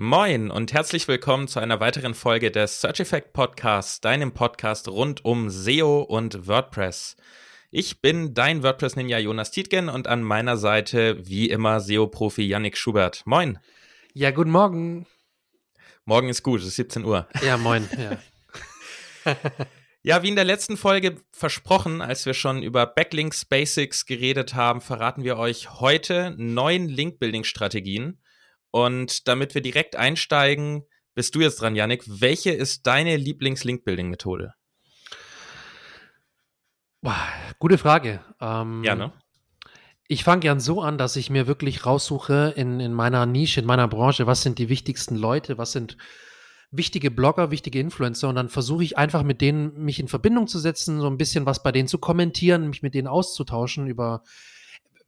Moin und herzlich willkommen zu einer weiteren Folge des Search Effect Podcasts, deinem Podcast rund um SEO und WordPress. Ich bin dein WordPress-Ninja Jonas Tietgen und an meiner Seite wie immer SEO-Profi Yannick Schubert. Moin. Ja, guten Morgen. Morgen ist gut, es ist 17 Uhr. Ja, moin. Ja. ja, wie in der letzten Folge versprochen, als wir schon über Backlinks Basics geredet haben, verraten wir euch heute neun Link-Building-Strategien und damit wir direkt einsteigen, bist du jetzt dran, Yannick. Welche ist deine Lieblings-Link-Building-Methode? Gute Frage. Ähm, ja, ne? Ich fange gern so an, dass ich mir wirklich raussuche in, in meiner Nische, in meiner Branche, was sind die wichtigsten Leute, was sind wichtige Blogger, wichtige Influencer und dann versuche ich einfach mit denen mich in Verbindung zu setzen, so ein bisschen was bei denen zu kommentieren, mich mit denen auszutauschen über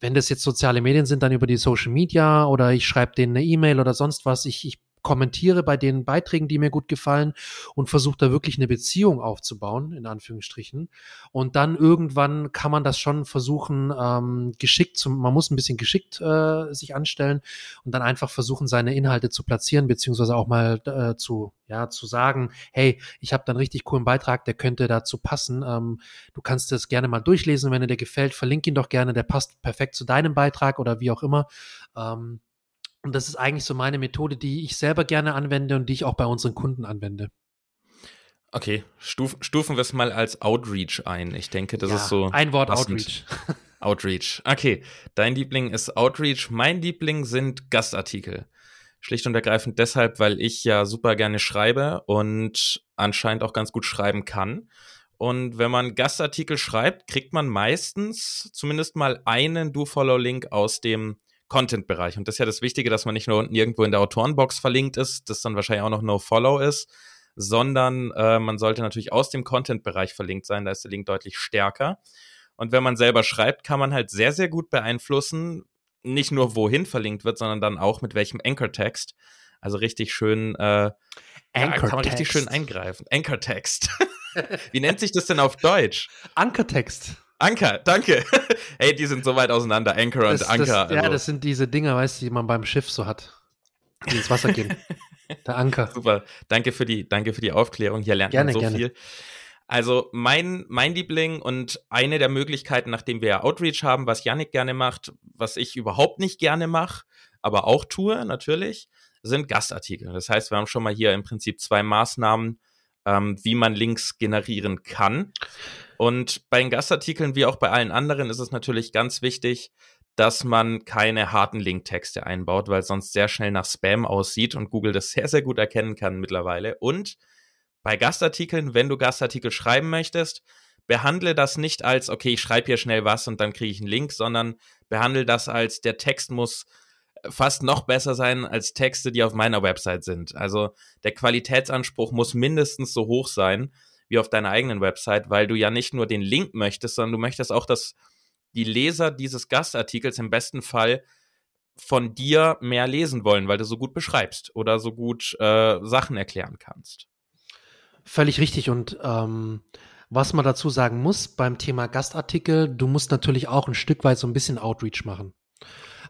wenn das jetzt soziale Medien sind, dann über die Social Media oder ich schreibe denen eine E-Mail oder sonst was. Ich, ich kommentiere bei den Beiträgen, die mir gut gefallen und versuche da wirklich eine Beziehung aufzubauen, in Anführungsstrichen. Und dann irgendwann kann man das schon versuchen, ähm, geschickt zu, man muss ein bisschen geschickt äh, sich anstellen und dann einfach versuchen, seine Inhalte zu platzieren, beziehungsweise auch mal äh, zu, ja, zu sagen, hey, ich habe da einen richtig coolen Beitrag, der könnte dazu passen. Ähm, du kannst das gerne mal durchlesen, wenn er dir gefällt, verlink ihn doch gerne, der passt perfekt zu deinem Beitrag oder wie auch immer. Ähm, und das ist eigentlich so meine Methode, die ich selber gerne anwende und die ich auch bei unseren Kunden anwende. Okay, Stuf, stufen wir es mal als Outreach ein. Ich denke, das ja, ist so. Ein Wort passend. Outreach. Outreach. Okay, dein Liebling ist Outreach. Mein Liebling sind Gastartikel. Schlicht und ergreifend deshalb, weil ich ja super gerne schreibe und anscheinend auch ganz gut schreiben kann. Und wenn man Gastartikel schreibt, kriegt man meistens zumindest mal einen Do-Follow-Link aus dem Content-Bereich. Und das ist ja das Wichtige, dass man nicht nur unten irgendwo in der Autorenbox verlinkt ist, das dann wahrscheinlich auch noch No-Follow ist, sondern äh, man sollte natürlich aus dem Content-Bereich verlinkt sein, da ist der Link deutlich stärker. Und wenn man selber schreibt, kann man halt sehr, sehr gut beeinflussen, nicht nur wohin verlinkt wird, sondern dann auch mit welchem Anchor-Text. Also richtig schön, äh, ja, kann man richtig schön eingreifen. Anchor-Text. Wie nennt sich das denn auf Deutsch? Anchor-Text. Anker, danke. hey, die sind so weit auseinander, das, und Anker. Das, also. Ja, das sind diese Dinger, weißt du, die man beim Schiff so hat, die ins Wasser gehen. Der Anker. Super. Danke für die, danke für die Aufklärung. Hier lernt gerne, man so gerne. viel. Also mein, mein Liebling und eine der Möglichkeiten, nachdem wir Outreach haben, was Yannick gerne macht, was ich überhaupt nicht gerne mache, aber auch tue natürlich, sind Gastartikel. Das heißt, wir haben schon mal hier im Prinzip zwei Maßnahmen, ähm, wie man Links generieren kann. Und bei den Gastartikeln wie auch bei allen anderen ist es natürlich ganz wichtig, dass man keine harten Linktexte einbaut, weil sonst sehr schnell nach Spam aussieht und Google das sehr, sehr gut erkennen kann mittlerweile. Und bei Gastartikeln, wenn du Gastartikel schreiben möchtest, behandle das nicht als, okay, ich schreibe hier schnell was und dann kriege ich einen Link, sondern behandle das als, der Text muss fast noch besser sein als Texte, die auf meiner Website sind. Also der Qualitätsanspruch muss mindestens so hoch sein, wie auf deiner eigenen Website, weil du ja nicht nur den Link möchtest, sondern du möchtest auch, dass die Leser dieses Gastartikels im besten Fall von dir mehr lesen wollen, weil du so gut beschreibst oder so gut äh, Sachen erklären kannst. Völlig richtig. Und ähm, was man dazu sagen muss beim Thema Gastartikel, du musst natürlich auch ein Stück weit so ein bisschen Outreach machen.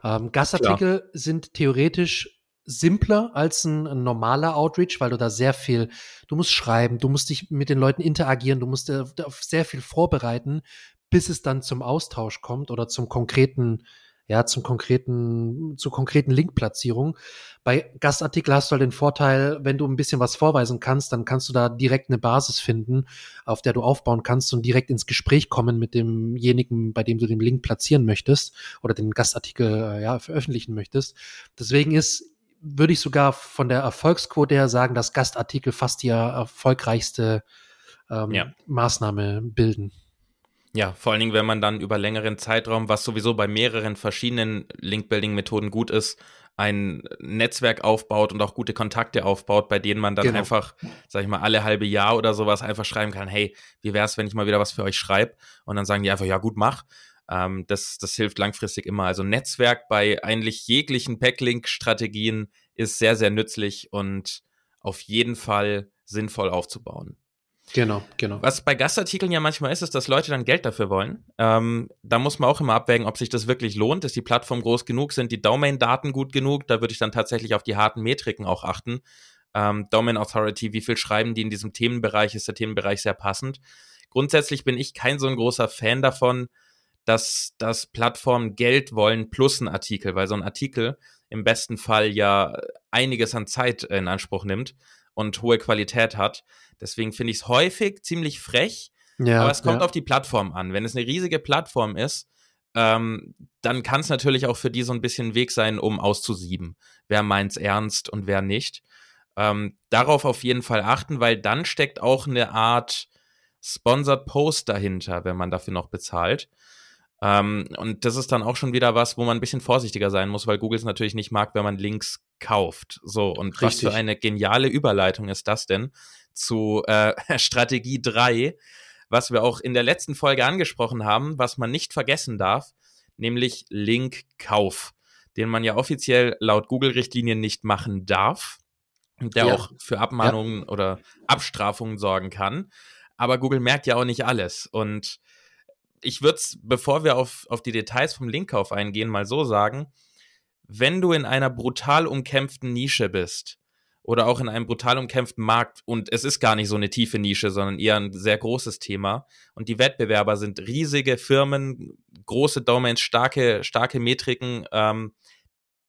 Ähm, Gastartikel Klar. sind theoretisch simpler als ein, ein, normaler Outreach, weil du da sehr viel, du musst schreiben, du musst dich mit den Leuten interagieren, du musst äh, sehr viel vorbereiten, bis es dann zum Austausch kommt oder zum konkreten, ja, zum konkreten, zur konkreten Linkplatzierung. Bei Gastartikel hast du halt den Vorteil, wenn du ein bisschen was vorweisen kannst, dann kannst du da direkt eine Basis finden, auf der du aufbauen kannst und direkt ins Gespräch kommen mit demjenigen, bei dem du den Link platzieren möchtest oder den Gastartikel äh, ja, veröffentlichen möchtest. Deswegen ist würde ich sogar von der Erfolgsquote her sagen, dass Gastartikel fast die erfolgreichste ähm, ja. Maßnahme bilden. Ja, vor allen Dingen, wenn man dann über längeren Zeitraum, was sowieso bei mehreren verschiedenen Link-Building-Methoden gut ist, ein Netzwerk aufbaut und auch gute Kontakte aufbaut, bei denen man dann genau. einfach, sag ich mal, alle halbe Jahr oder sowas einfach schreiben kann, hey, wie wär's, wenn ich mal wieder was für euch schreibe? Und dann sagen die einfach, ja gut, mach. Ähm, das, das hilft langfristig immer. Also Netzwerk bei eigentlich jeglichen Backlink-Strategien ist sehr, sehr nützlich und auf jeden Fall sinnvoll aufzubauen. Genau, genau. Was bei Gastartikeln ja manchmal ist, ist, dass Leute dann Geld dafür wollen. Ähm, da muss man auch immer abwägen, ob sich das wirklich lohnt. Ist die Plattform groß genug? Sind die Domain-Daten gut genug? Da würde ich dann tatsächlich auf die harten Metriken auch achten. Ähm, Domain Authority, wie viel schreiben die in diesem Themenbereich? Ist der Themenbereich sehr passend? Grundsätzlich bin ich kein so ein großer Fan davon, dass, dass Plattformen Geld wollen plus ein Artikel, weil so ein Artikel im besten Fall ja einiges an Zeit in Anspruch nimmt und hohe Qualität hat. Deswegen finde ich es häufig ziemlich frech, ja, aber es kommt ja. auf die Plattform an. Wenn es eine riesige Plattform ist, ähm, dann kann es natürlich auch für die so ein bisschen Weg sein, um auszusieben, wer meint's ernst und wer nicht. Ähm, darauf auf jeden Fall achten, weil dann steckt auch eine Art Sponsored Post dahinter, wenn man dafür noch bezahlt. Ähm, und das ist dann auch schon wieder was, wo man ein bisschen vorsichtiger sein muss, weil Google es natürlich nicht mag, wenn man Links kauft. So, und Richtig. was für eine geniale Überleitung ist das denn zu äh, Strategie 3, was wir auch in der letzten Folge angesprochen haben, was man nicht vergessen darf, nämlich Linkkauf, den man ja offiziell laut Google-Richtlinien nicht machen darf, der ja. auch für Abmahnungen ja. oder Abstrafungen sorgen kann. Aber Google merkt ja auch nicht alles. Und ich würde es, bevor wir auf, auf die Details vom Linkkauf eingehen, mal so sagen, wenn du in einer brutal umkämpften Nische bist oder auch in einem brutal umkämpften Markt und es ist gar nicht so eine tiefe Nische, sondern eher ein sehr großes Thema und die Wettbewerber sind riesige Firmen, große Domains, starke, starke Metriken, ähm,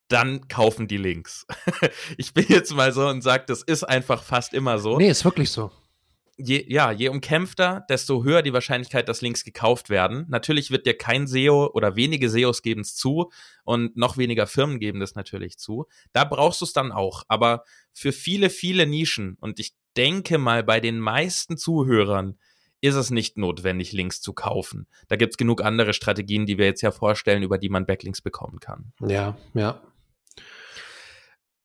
dann kaufen die Links. ich bin jetzt mal so und sage, das ist einfach fast immer so. Nee, ist wirklich so je, ja, je umkämpfter, desto höher die Wahrscheinlichkeit, dass Links gekauft werden. Natürlich wird dir kein SEO oder wenige SEOs geben es zu und noch weniger Firmen geben das natürlich zu. Da brauchst du es dann auch. Aber für viele, viele Nischen und ich denke mal, bei den meisten Zuhörern ist es nicht notwendig, Links zu kaufen. Da gibt es genug andere Strategien, die wir jetzt ja vorstellen, über die man Backlinks bekommen kann. Ja, ja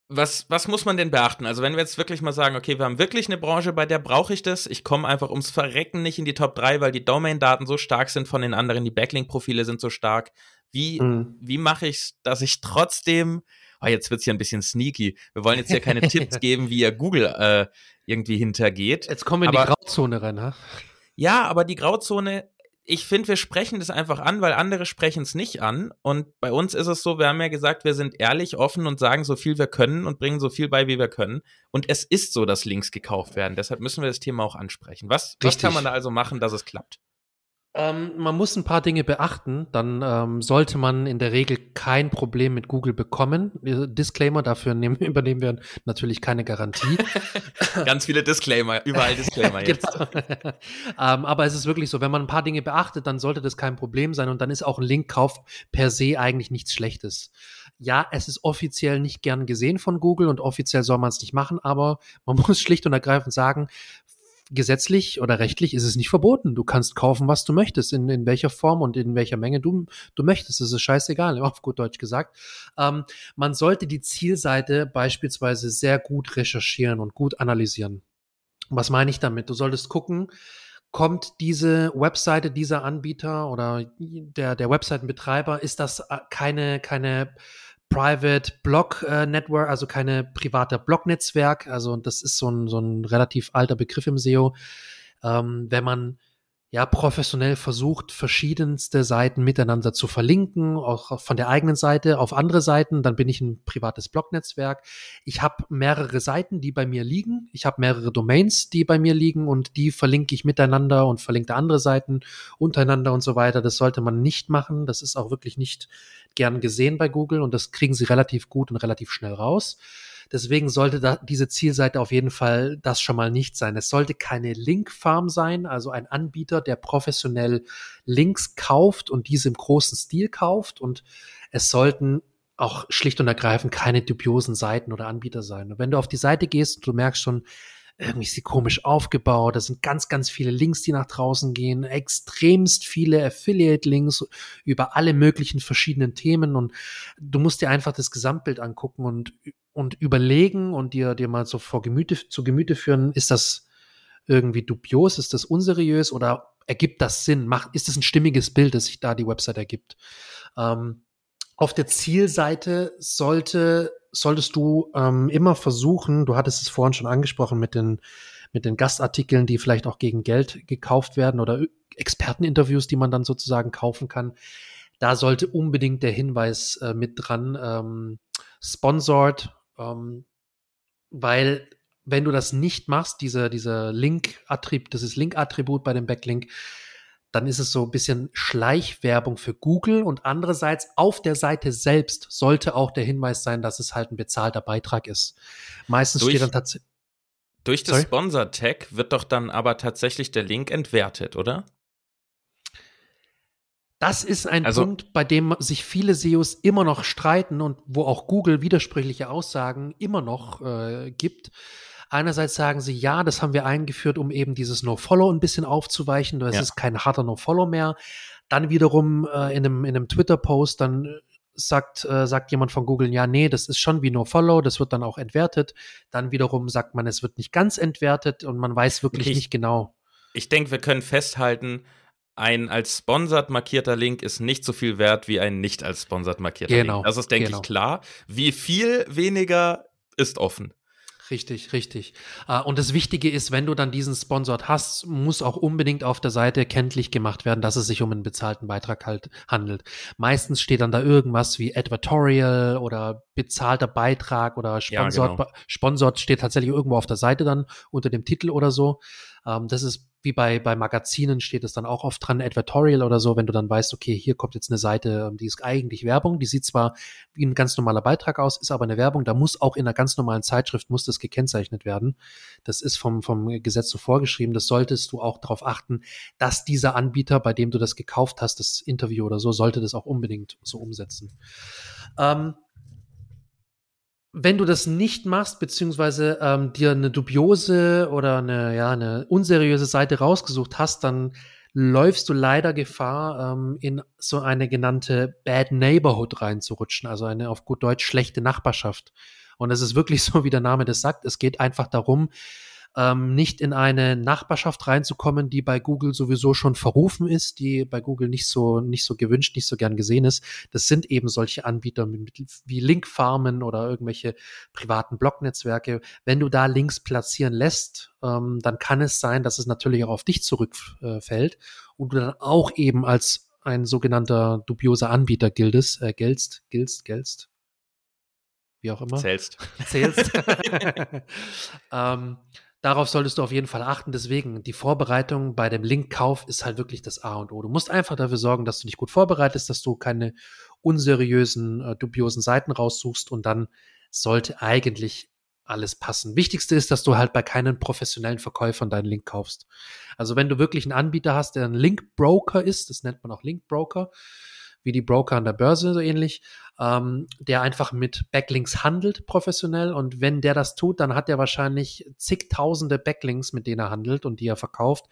was, was muss man denn beachten? Also, wenn wir jetzt wirklich mal sagen, okay, wir haben wirklich eine Branche, bei der brauche ich das. Ich komme einfach ums Verrecken nicht in die Top 3, weil die Domain-Daten so stark sind von den anderen, die Backlink-Profile sind so stark. Wie, mhm. wie mache ich es, dass ich trotzdem, oh, jetzt wird's hier ein bisschen sneaky. Wir wollen jetzt hier keine Tipps geben, wie ihr Google äh, irgendwie hintergeht. Jetzt kommen wir in aber, die Grauzone rein, ha? Ja, aber die Grauzone ich finde, wir sprechen das einfach an, weil andere sprechen es nicht an. Und bei uns ist es so, wir haben ja gesagt, wir sind ehrlich, offen und sagen so viel wir können und bringen so viel bei, wie wir können. Und es ist so, dass Links gekauft werden. Deshalb müssen wir das Thema auch ansprechen. Was, was kann man da also machen, dass es klappt? Ähm, man muss ein paar Dinge beachten, dann ähm, sollte man in der Regel kein Problem mit Google bekommen. Disclaimer, dafür nehmen, übernehmen wir natürlich keine Garantie. Ganz viele Disclaimer, überall Disclaimer jetzt. Genau. ähm, aber es ist wirklich so, wenn man ein paar Dinge beachtet, dann sollte das kein Problem sein und dann ist auch ein Linkkauf per se eigentlich nichts Schlechtes. Ja, es ist offiziell nicht gern gesehen von Google und offiziell soll man es nicht machen, aber man muss schlicht und ergreifend sagen, gesetzlich oder rechtlich ist es nicht verboten. Du kannst kaufen, was du möchtest, in, in welcher Form und in welcher Menge du, du möchtest. Das ist scheißegal, auf gut Deutsch gesagt. Ähm, man sollte die Zielseite beispielsweise sehr gut recherchieren und gut analysieren. Was meine ich damit? Du solltest gucken, kommt diese Webseite dieser Anbieter oder der, der Webseitenbetreiber, ist das äh, keine, keine Private Block äh, Network, also keine private Blocknetzwerk. Also das ist so ein, so ein relativ alter Begriff im SEO. Ähm, wenn man ja professionell versucht, verschiedenste Seiten miteinander zu verlinken, auch von der eigenen Seite auf andere Seiten, dann bin ich ein privates Blognetzwerk. Ich habe mehrere Seiten, die bei mir liegen. Ich habe mehrere Domains, die bei mir liegen und die verlinke ich miteinander und verlinke andere Seiten untereinander und so weiter. Das sollte man nicht machen. Das ist auch wirklich nicht gern gesehen bei Google und das kriegen sie relativ gut und relativ schnell raus. Deswegen sollte da diese Zielseite auf jeden Fall das schon mal nicht sein. Es sollte keine Linkfarm sein, also ein Anbieter, der professionell Links kauft und diese im großen Stil kauft. Und es sollten auch schlicht und ergreifend keine dubiosen Seiten oder Anbieter sein. Und wenn du auf die Seite gehst, du merkst schon, irgendwie ist sie komisch aufgebaut. Da sind ganz, ganz viele Links, die nach draußen gehen, extremst viele Affiliate-Links über alle möglichen verschiedenen Themen und du musst dir einfach das Gesamtbild angucken und, und überlegen und dir, dir mal so vor Gemüte, zu Gemüte führen, ist das irgendwie dubios, ist das unseriös oder ergibt das Sinn? Macht, ist das ein stimmiges Bild, das sich da die Website ergibt? Ähm, auf der Zielseite sollte solltest du ähm, immer versuchen, du hattest es vorhin schon angesprochen mit den, mit den Gastartikeln, die vielleicht auch gegen Geld gekauft werden oder Experteninterviews, die man dann sozusagen kaufen kann. Da sollte unbedingt der Hinweis äh, mit dran, ähm, sponsored, ähm, weil wenn du das nicht machst, diese, diese Link-Attribut, das ist Link-Attribut bei dem Backlink, dann ist es so ein bisschen Schleichwerbung für Google und andererseits auf der Seite selbst sollte auch der Hinweis sein, dass es halt ein bezahlter Beitrag ist. Meistens durch, steht dann tatsächlich. Durch das Sponsor-Tag wird doch dann aber tatsächlich der Link entwertet, oder? Das ist ein also, Punkt, bei dem sich viele SEOs immer noch streiten und wo auch Google widersprüchliche Aussagen immer noch äh, gibt. Einerseits sagen sie, ja, das haben wir eingeführt, um eben dieses No-Follow ein bisschen aufzuweichen. Das ja. ist kein harter No-Follow mehr. Dann wiederum äh, in einem, in einem Twitter-Post, dann sagt, äh, sagt jemand von Google, ja, nee, das ist schon wie No-Follow, das wird dann auch entwertet. Dann wiederum sagt man, es wird nicht ganz entwertet und man weiß wirklich ich, nicht genau. Ich denke, wir können festhalten, ein als sponsored markierter Link ist nicht so viel wert wie ein nicht als sponsored markierter genau, Link. Das ist, denke genau. ich, klar. Wie viel weniger ist offen. Richtig, richtig. Ah, und das Wichtige ist, wenn du dann diesen Sponsor hast, muss auch unbedingt auf der Seite kenntlich gemacht werden, dass es sich um einen bezahlten Beitrag halt handelt. Meistens steht dann da irgendwas wie Advertorial oder bezahlter Beitrag oder Sponsored, ja, genau. Sponsored steht tatsächlich irgendwo auf der Seite dann unter dem Titel oder so. Ähm, das ist wie bei, bei Magazinen steht es dann auch oft dran, Advertorial oder so, wenn du dann weißt, okay, hier kommt jetzt eine Seite, ähm, die ist eigentlich Werbung, die sieht zwar wie ein ganz normaler Beitrag aus, ist aber eine Werbung, da muss auch in einer ganz normalen Zeitschrift, muss das gekennzeichnet werden. Das ist vom, vom Gesetz so vorgeschrieben, das solltest du auch darauf achten, dass dieser Anbieter, bei dem du das gekauft hast, das Interview oder so, sollte das auch unbedingt so umsetzen. Ähm, wenn du das nicht machst, beziehungsweise ähm, dir eine dubiose oder eine, ja, eine unseriöse Seite rausgesucht hast, dann läufst du leider Gefahr, ähm, in so eine genannte Bad Neighborhood reinzurutschen, also eine auf gut Deutsch schlechte Nachbarschaft. Und es ist wirklich so, wie der Name das sagt. Es geht einfach darum, ähm, nicht in eine Nachbarschaft reinzukommen, die bei Google sowieso schon verrufen ist, die bei Google nicht so, nicht so gewünscht, nicht so gern gesehen ist. Das sind eben solche Anbieter wie Linkfarmen oder irgendwelche privaten Blognetzwerke. Wenn du da Links platzieren lässt, ähm, dann kann es sein, dass es natürlich auch auf dich zurückfällt und du dann auch eben als ein sogenannter dubioser Anbieter giltest, äh, giltst, giltst, giltst, wie auch immer. Zählst. Zählst. ähm, Darauf solltest du auf jeden Fall achten. Deswegen, die Vorbereitung bei dem Linkkauf ist halt wirklich das A und O. Du musst einfach dafür sorgen, dass du dich gut vorbereitest, dass du keine unseriösen, äh, dubiosen Seiten raussuchst und dann sollte eigentlich alles passen. Wichtigste ist, dass du halt bei keinen professionellen Verkäufern deinen Link kaufst. Also wenn du wirklich einen Anbieter hast, der ein Linkbroker ist, das nennt man auch Linkbroker, wie die Broker an der Börse so ähnlich, ähm, der einfach mit Backlinks handelt professionell und wenn der das tut, dann hat er wahrscheinlich zigtausende Backlinks, mit denen er handelt und die er verkauft.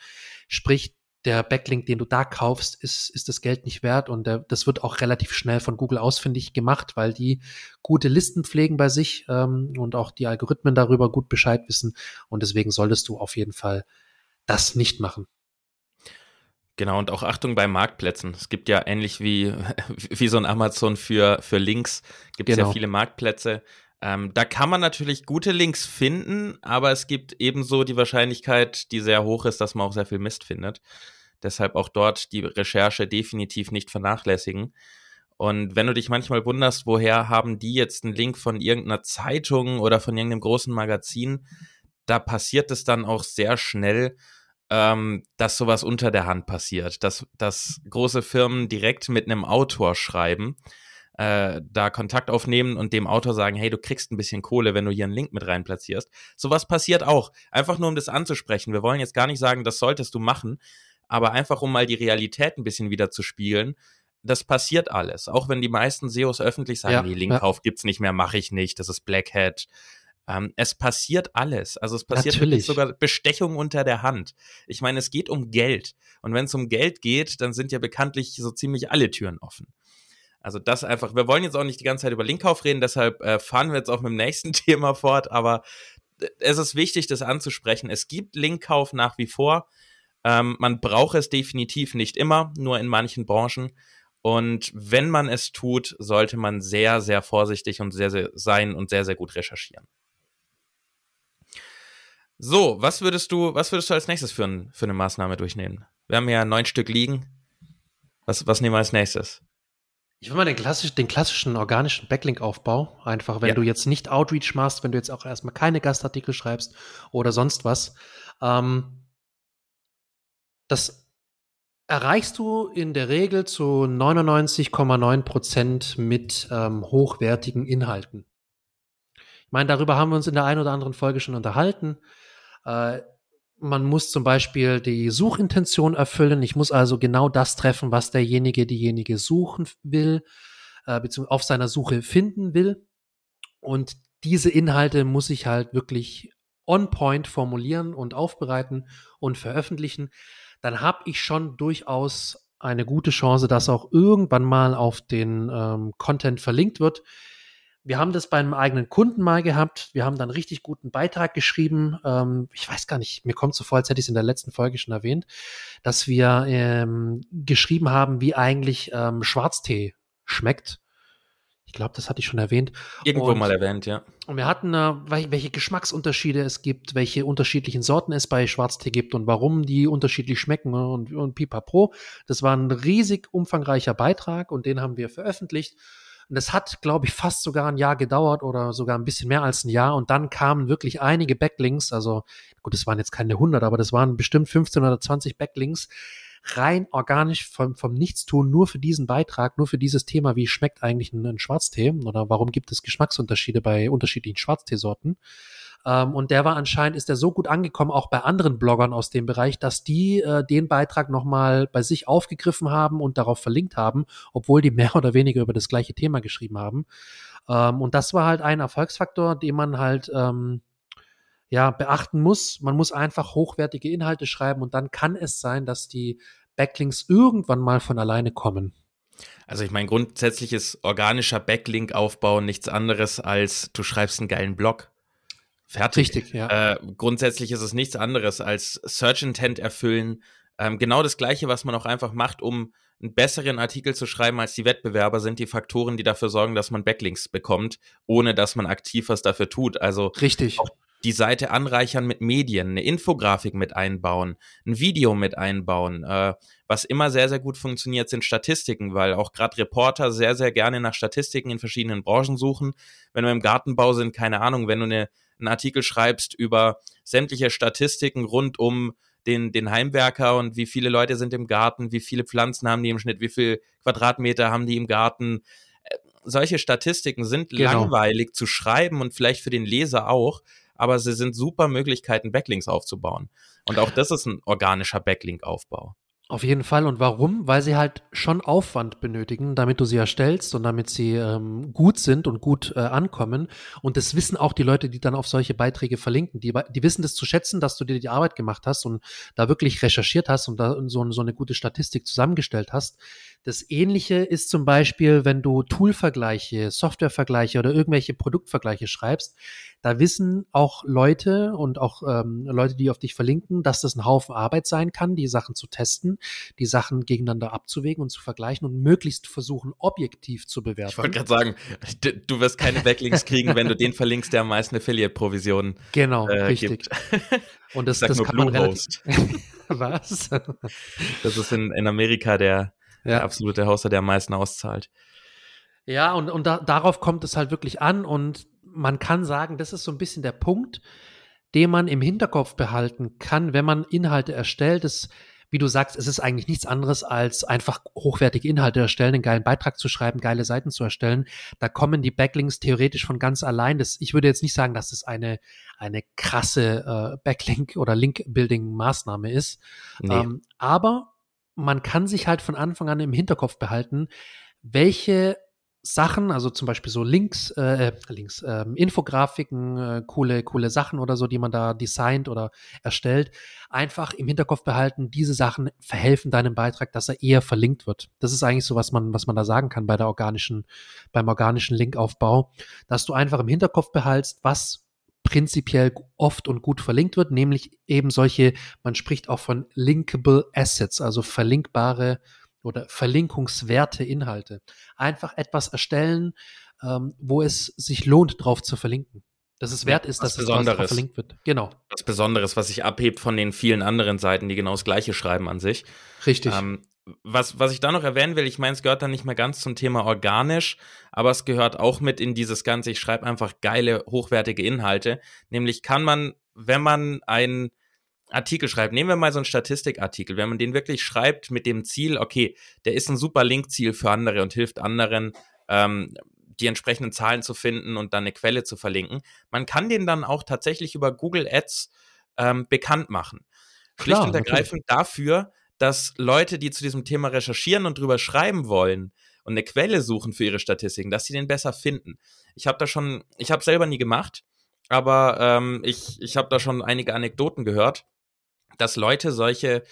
Sprich, der Backlink, den du da kaufst, ist, ist das Geld nicht wert und der, das wird auch relativ schnell von Google ausfindig gemacht, weil die gute Listen pflegen bei sich ähm, und auch die Algorithmen darüber gut Bescheid wissen und deswegen solltest du auf jeden Fall das nicht machen. Genau, und auch Achtung bei Marktplätzen. Es gibt ja ähnlich wie, wie so ein Amazon für, für Links, gibt es genau. ja viele Marktplätze. Ähm, da kann man natürlich gute Links finden, aber es gibt ebenso die Wahrscheinlichkeit, die sehr hoch ist, dass man auch sehr viel Mist findet. Deshalb auch dort die Recherche definitiv nicht vernachlässigen. Und wenn du dich manchmal wunderst, woher haben die jetzt einen Link von irgendeiner Zeitung oder von irgendeinem großen Magazin, da passiert es dann auch sehr schnell, ähm, dass sowas unter der Hand passiert, dass, dass große Firmen direkt mit einem Autor schreiben, äh, da Kontakt aufnehmen und dem Autor sagen, hey, du kriegst ein bisschen Kohle, wenn du hier einen Link mit rein platzierst. Sowas passiert auch. Einfach nur, um das anzusprechen. Wir wollen jetzt gar nicht sagen, das solltest du machen, aber einfach, um mal die Realität ein bisschen wieder zu spiegeln. Das passiert alles. Auch wenn die meisten SEOs öffentlich sagen, ja, nee, Linkkauf ja. gibt's nicht mehr, mache ich nicht, das ist Black Hat. Ähm, es passiert alles. Also es passiert Natürlich. sogar Bestechung unter der Hand. Ich meine, es geht um Geld. Und wenn es um Geld geht, dann sind ja bekanntlich so ziemlich alle Türen offen. Also das einfach, wir wollen jetzt auch nicht die ganze Zeit über Linkkauf reden, deshalb äh, fahren wir jetzt auch mit dem nächsten Thema fort, aber es ist wichtig, das anzusprechen. Es gibt Linkkauf nach wie vor. Ähm, man braucht es definitiv nicht immer, nur in manchen Branchen. Und wenn man es tut, sollte man sehr, sehr vorsichtig und sehr, sehr sein und sehr, sehr gut recherchieren. So, was würdest du, was würdest du als nächstes für, ein, für eine Maßnahme durchnehmen? Wir haben ja neun Stück liegen. Was, was nehmen wir als nächstes? Ich will mal den, klassisch, den klassischen organischen Backlink-Aufbau. Einfach, wenn ja. du jetzt nicht Outreach machst, wenn du jetzt auch erstmal keine Gastartikel schreibst oder sonst was. Ähm, das erreichst du in der Regel zu 99,9 Prozent mit ähm, hochwertigen Inhalten. Ich meine, darüber haben wir uns in der einen oder anderen Folge schon unterhalten. Äh, man muss zum Beispiel die Suchintention erfüllen. Ich muss also genau das treffen, was derjenige, diejenige suchen will, äh, beziehungsweise auf seiner Suche finden will. Und diese Inhalte muss ich halt wirklich on point formulieren und aufbereiten und veröffentlichen. Dann habe ich schon durchaus eine gute Chance, dass auch irgendwann mal auf den ähm, Content verlinkt wird wir haben das bei einem eigenen Kunden mal gehabt. Wir haben dann richtig guten Beitrag geschrieben. Ähm, ich weiß gar nicht, mir kommt so vor, als hätte ich es in der letzten Folge schon erwähnt, dass wir ähm, geschrieben haben, wie eigentlich ähm, Schwarztee schmeckt. Ich glaube, das hatte ich schon erwähnt. Irgendwo und, mal erwähnt, ja. Und wir hatten, äh, welche Geschmacksunterschiede es gibt, welche unterschiedlichen Sorten es bei Schwarztee gibt und warum die unterschiedlich schmecken und, und pipapo. Das war ein riesig umfangreicher Beitrag und den haben wir veröffentlicht. Und es hat, glaube ich, fast sogar ein Jahr gedauert oder sogar ein bisschen mehr als ein Jahr. Und dann kamen wirklich einige Backlinks. Also gut, es waren jetzt keine 100, aber das waren bestimmt 15 oder 20 Backlinks. Rein organisch vom, vom Nichtstun, nur für diesen Beitrag, nur für dieses Thema, wie schmeckt eigentlich ein, ein Schwarztee oder warum gibt es Geschmacksunterschiede bei unterschiedlichen Schwarzteesorten. Ähm, und der war anscheinend, ist der so gut angekommen, auch bei anderen Bloggern aus dem Bereich, dass die äh, den Beitrag nochmal bei sich aufgegriffen haben und darauf verlinkt haben, obwohl die mehr oder weniger über das gleiche Thema geschrieben haben. Ähm, und das war halt ein Erfolgsfaktor, den man halt ähm, ja beachten muss. Man muss einfach hochwertige Inhalte schreiben und dann kann es sein, dass die Backlinks irgendwann mal von alleine kommen. Also ich meine, grundsätzlich ist organischer Backlink-Aufbau nichts anderes als du schreibst einen geilen Blog Fertig. Richtig, ja. Äh, grundsätzlich ist es nichts anderes als Search Intent erfüllen. Ähm, genau das Gleiche, was man auch einfach macht, um einen besseren Artikel zu schreiben als die Wettbewerber, sind die Faktoren, die dafür sorgen, dass man Backlinks bekommt, ohne dass man aktiv was dafür tut. Also richtig. Auch die Seite anreichern mit Medien, eine Infografik mit einbauen, ein Video mit einbauen. Äh, was immer sehr, sehr gut funktioniert, sind Statistiken, weil auch gerade Reporter sehr, sehr gerne nach Statistiken in verschiedenen Branchen suchen. Wenn wir im Gartenbau sind, keine Ahnung, wenn du eine einen Artikel schreibst über sämtliche Statistiken rund um den, den Heimwerker und wie viele Leute sind im Garten, wie viele Pflanzen haben die im Schnitt, wie viel Quadratmeter haben die im Garten. Äh, solche Statistiken sind genau. langweilig zu schreiben und vielleicht für den Leser auch, aber sie sind super Möglichkeiten, Backlinks aufzubauen. Und auch das ist ein organischer Backlink-Aufbau. Auf jeden Fall. Und warum? Weil sie halt schon Aufwand benötigen, damit du sie erstellst und damit sie ähm, gut sind und gut äh, ankommen. Und das wissen auch die Leute, die dann auf solche Beiträge verlinken. Die, die wissen das zu schätzen, dass du dir die Arbeit gemacht hast und da wirklich recherchiert hast und da so, so eine gute Statistik zusammengestellt hast. Das Ähnliche ist zum Beispiel, wenn du Toolvergleiche, Softwarevergleiche oder irgendwelche Produktvergleiche schreibst, da wissen auch Leute und auch ähm, Leute, die auf dich verlinken, dass das ein Haufen Arbeit sein kann, die Sachen zu testen, die Sachen gegeneinander abzuwägen und zu vergleichen und möglichst versuchen, objektiv zu bewerten. Ich wollte gerade sagen, du wirst keine Backlinks kriegen, wenn du den verlinkst, der am meisten Affiliate-Provisionen Genau, äh, richtig. Gibt. Und das, das kann man relativ. Was? Das ist in, in Amerika der, ja. der absolute Hoster, der am meisten auszahlt. Ja, und, und da, darauf kommt es halt wirklich an und man kann sagen, das ist so ein bisschen der Punkt, den man im Hinterkopf behalten kann, wenn man Inhalte erstellt. Das, wie du sagst, es ist eigentlich nichts anderes als einfach hochwertige Inhalte erstellen, einen geilen Beitrag zu schreiben, geile Seiten zu erstellen. Da kommen die Backlinks theoretisch von ganz allein. Das, ich würde jetzt nicht sagen, dass das eine, eine krasse äh, Backlink- oder Link-Building-Maßnahme ist. Nee. Ähm, aber man kann sich halt von Anfang an im Hinterkopf behalten, welche Sachen, also zum Beispiel so Links, äh, Links, äh, Infografiken, äh, coole, coole Sachen oder so, die man da designt oder erstellt, einfach im Hinterkopf behalten, diese Sachen verhelfen deinem Beitrag, dass er eher verlinkt wird. Das ist eigentlich so, was man, was man da sagen kann bei der organischen, beim organischen Linkaufbau, dass du einfach im Hinterkopf behaltst, was prinzipiell oft und gut verlinkt wird, nämlich eben solche, man spricht auch von linkable Assets, also verlinkbare oder verlinkungswerte Inhalte. Einfach etwas erstellen, ähm, wo es sich lohnt, drauf zu verlinken. dass es wert ist, dass Besonderes. es verlinkt wird. Genau. Was Besonderes, was sich abhebt von den vielen anderen Seiten, die genau das Gleiche schreiben an sich. Richtig. Ähm, was, was ich da noch erwähnen will, ich meine, es gehört dann nicht mehr ganz zum Thema organisch, aber es gehört auch mit in dieses Ganze, ich schreibe einfach geile, hochwertige Inhalte. Nämlich kann man, wenn man einen Artikel schreibt, nehmen wir mal so einen Statistikartikel, wenn man den wirklich schreibt mit dem Ziel, okay, der ist ein super Linkziel für andere und hilft anderen, ähm, die entsprechenden Zahlen zu finden und dann eine Quelle zu verlinken. Man kann den dann auch tatsächlich über Google Ads ähm, bekannt machen. Schlicht Klar, und ergreifend natürlich. dafür, dass Leute, die zu diesem Thema recherchieren und drüber schreiben wollen und eine Quelle suchen für ihre Statistiken, dass sie den besser finden. Ich habe da schon, ich habe selber nie gemacht, aber ähm, ich, ich habe da schon einige Anekdoten gehört, dass Leute solche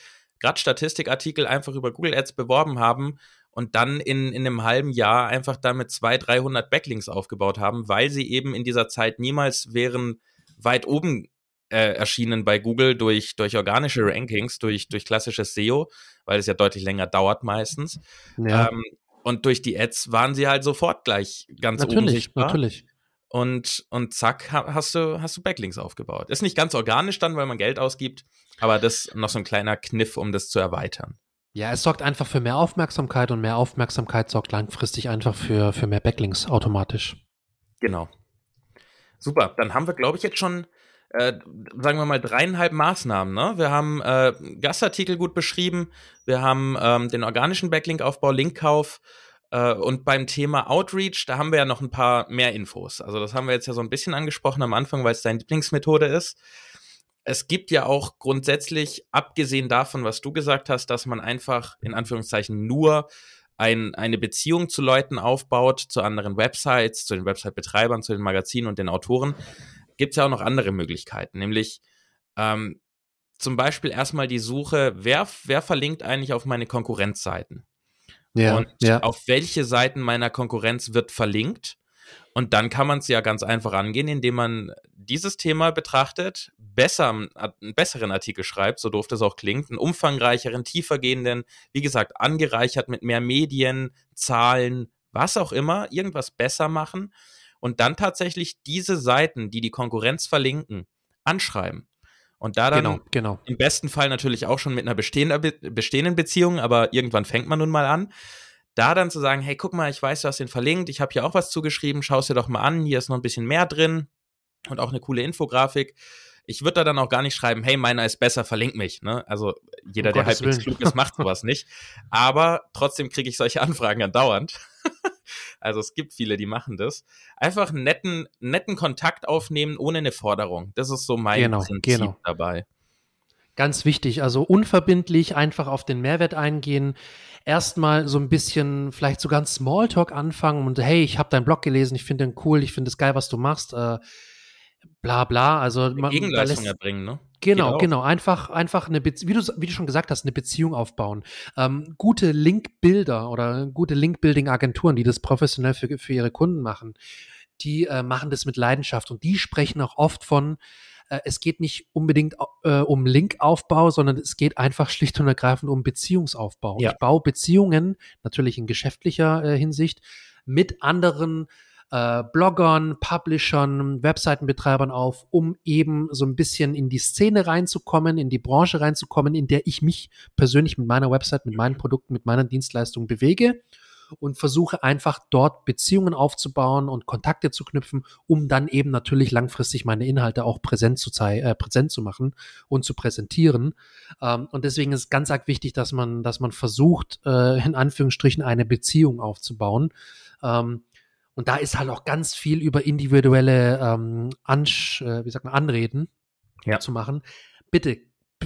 gerade Statistikartikel einfach über Google Ads beworben haben und dann in, in einem halben Jahr einfach damit 200, 300 Backlinks aufgebaut haben, weil sie eben in dieser Zeit niemals wären weit oben äh, erschienen bei Google durch, durch organische Rankings, durch, durch klassisches SEO, weil es ja deutlich länger dauert meistens. Ja. Ähm, und durch die Ads waren sie halt sofort gleich ganz natürlich, oben sichtbar. Natürlich. Und, und zack, hast du, hast du Backlinks aufgebaut. Ist nicht ganz organisch dann, weil man Geld ausgibt, aber das ist noch so ein kleiner Kniff, um das zu erweitern. Ja, es sorgt einfach für mehr Aufmerksamkeit und mehr Aufmerksamkeit sorgt langfristig einfach für, für mehr Backlinks automatisch. Genau. Super, dann haben wir, glaube ich, jetzt schon äh, sagen wir mal, dreieinhalb Maßnahmen. Ne? Wir haben äh, Gastartikel gut beschrieben, wir haben ähm, den organischen Backlink-Aufbau, Linkkauf äh, und beim Thema Outreach, da haben wir ja noch ein paar mehr Infos. Also das haben wir jetzt ja so ein bisschen angesprochen am Anfang, weil es deine Lieblingsmethode ist. Es gibt ja auch grundsätzlich, abgesehen davon, was du gesagt hast, dass man einfach in Anführungszeichen nur ein, eine Beziehung zu Leuten aufbaut, zu anderen Websites, zu den Website-Betreibern, zu den Magazinen und den Autoren, gibt es ja auch noch andere Möglichkeiten, nämlich ähm, zum Beispiel erstmal die Suche, wer, wer verlinkt eigentlich auf meine Konkurrenzseiten? Ja, und ja. auf welche Seiten meiner Konkurrenz wird verlinkt? Und dann kann man es ja ganz einfach angehen, indem man dieses Thema betrachtet, besser, einen besseren Artikel schreibt, so doof das auch klingt, einen umfangreicheren, tiefergehenden, wie gesagt, angereichert mit mehr Medien, Zahlen, was auch immer, irgendwas besser machen und dann tatsächlich diese Seiten, die die Konkurrenz verlinken, anschreiben. Und da dann genau, genau. im besten Fall natürlich auch schon mit einer bestehenden Beziehung, aber irgendwann fängt man nun mal an. Da dann zu sagen, hey, guck mal, ich weiß, du hast den verlinkt, ich habe hier auch was zugeschrieben, schau es dir doch mal an, hier ist noch ein bisschen mehr drin und auch eine coole Infografik. Ich würde da dann auch gar nicht schreiben, hey, meiner ist besser, verlink mich. Ne? Also jeder, um der halbwegs klug ist, macht sowas nicht. Aber trotzdem kriege ich solche Anfragen andauernd. Also es gibt viele, die machen das. Einfach einen netten, netten Kontakt aufnehmen ohne eine Forderung. Das ist so mein genau, Prinzip genau. dabei. Ganz wichtig, also unverbindlich einfach auf den Mehrwert eingehen. Erstmal so ein bisschen, vielleicht sogar ein Smalltalk anfangen und hey, ich habe deinen Blog gelesen, ich finde den cool, ich finde es geil, was du machst. Äh, bla bla. Also man, Gegenleistung erbringen, ne? Genau, genau. Einfach, einfach eine, wie du, wie du schon gesagt hast, eine Beziehung aufbauen. Ähm, gute Linkbilder oder gute Link-Building-Agenturen, die das professionell für, für ihre Kunden machen, die äh, machen das mit Leidenschaft und die sprechen auch oft von, äh, es geht nicht unbedingt äh, um Linkaufbau, sondern es geht einfach schlicht und ergreifend um Beziehungsaufbau. Ja. Ich baue Beziehungen, natürlich in geschäftlicher äh, Hinsicht, mit anderen äh, Bloggern, Publishern, Webseitenbetreibern auf, um eben so ein bisschen in die Szene reinzukommen, in die Branche reinzukommen, in der ich mich persönlich mit meiner Website, mit meinen Produkten, mit meinen Dienstleistungen bewege und versuche einfach dort Beziehungen aufzubauen und Kontakte zu knüpfen, um dann eben natürlich langfristig meine Inhalte auch präsent zu, äh, präsent zu machen und zu präsentieren. Ähm, und deswegen ist ganz arg wichtig, dass man, dass man versucht, äh, in Anführungsstrichen eine Beziehung aufzubauen. Ähm, und da ist halt auch ganz viel über individuelle ähm, Ansch äh, wie sagt man, Anreden ja. zu machen. Bitte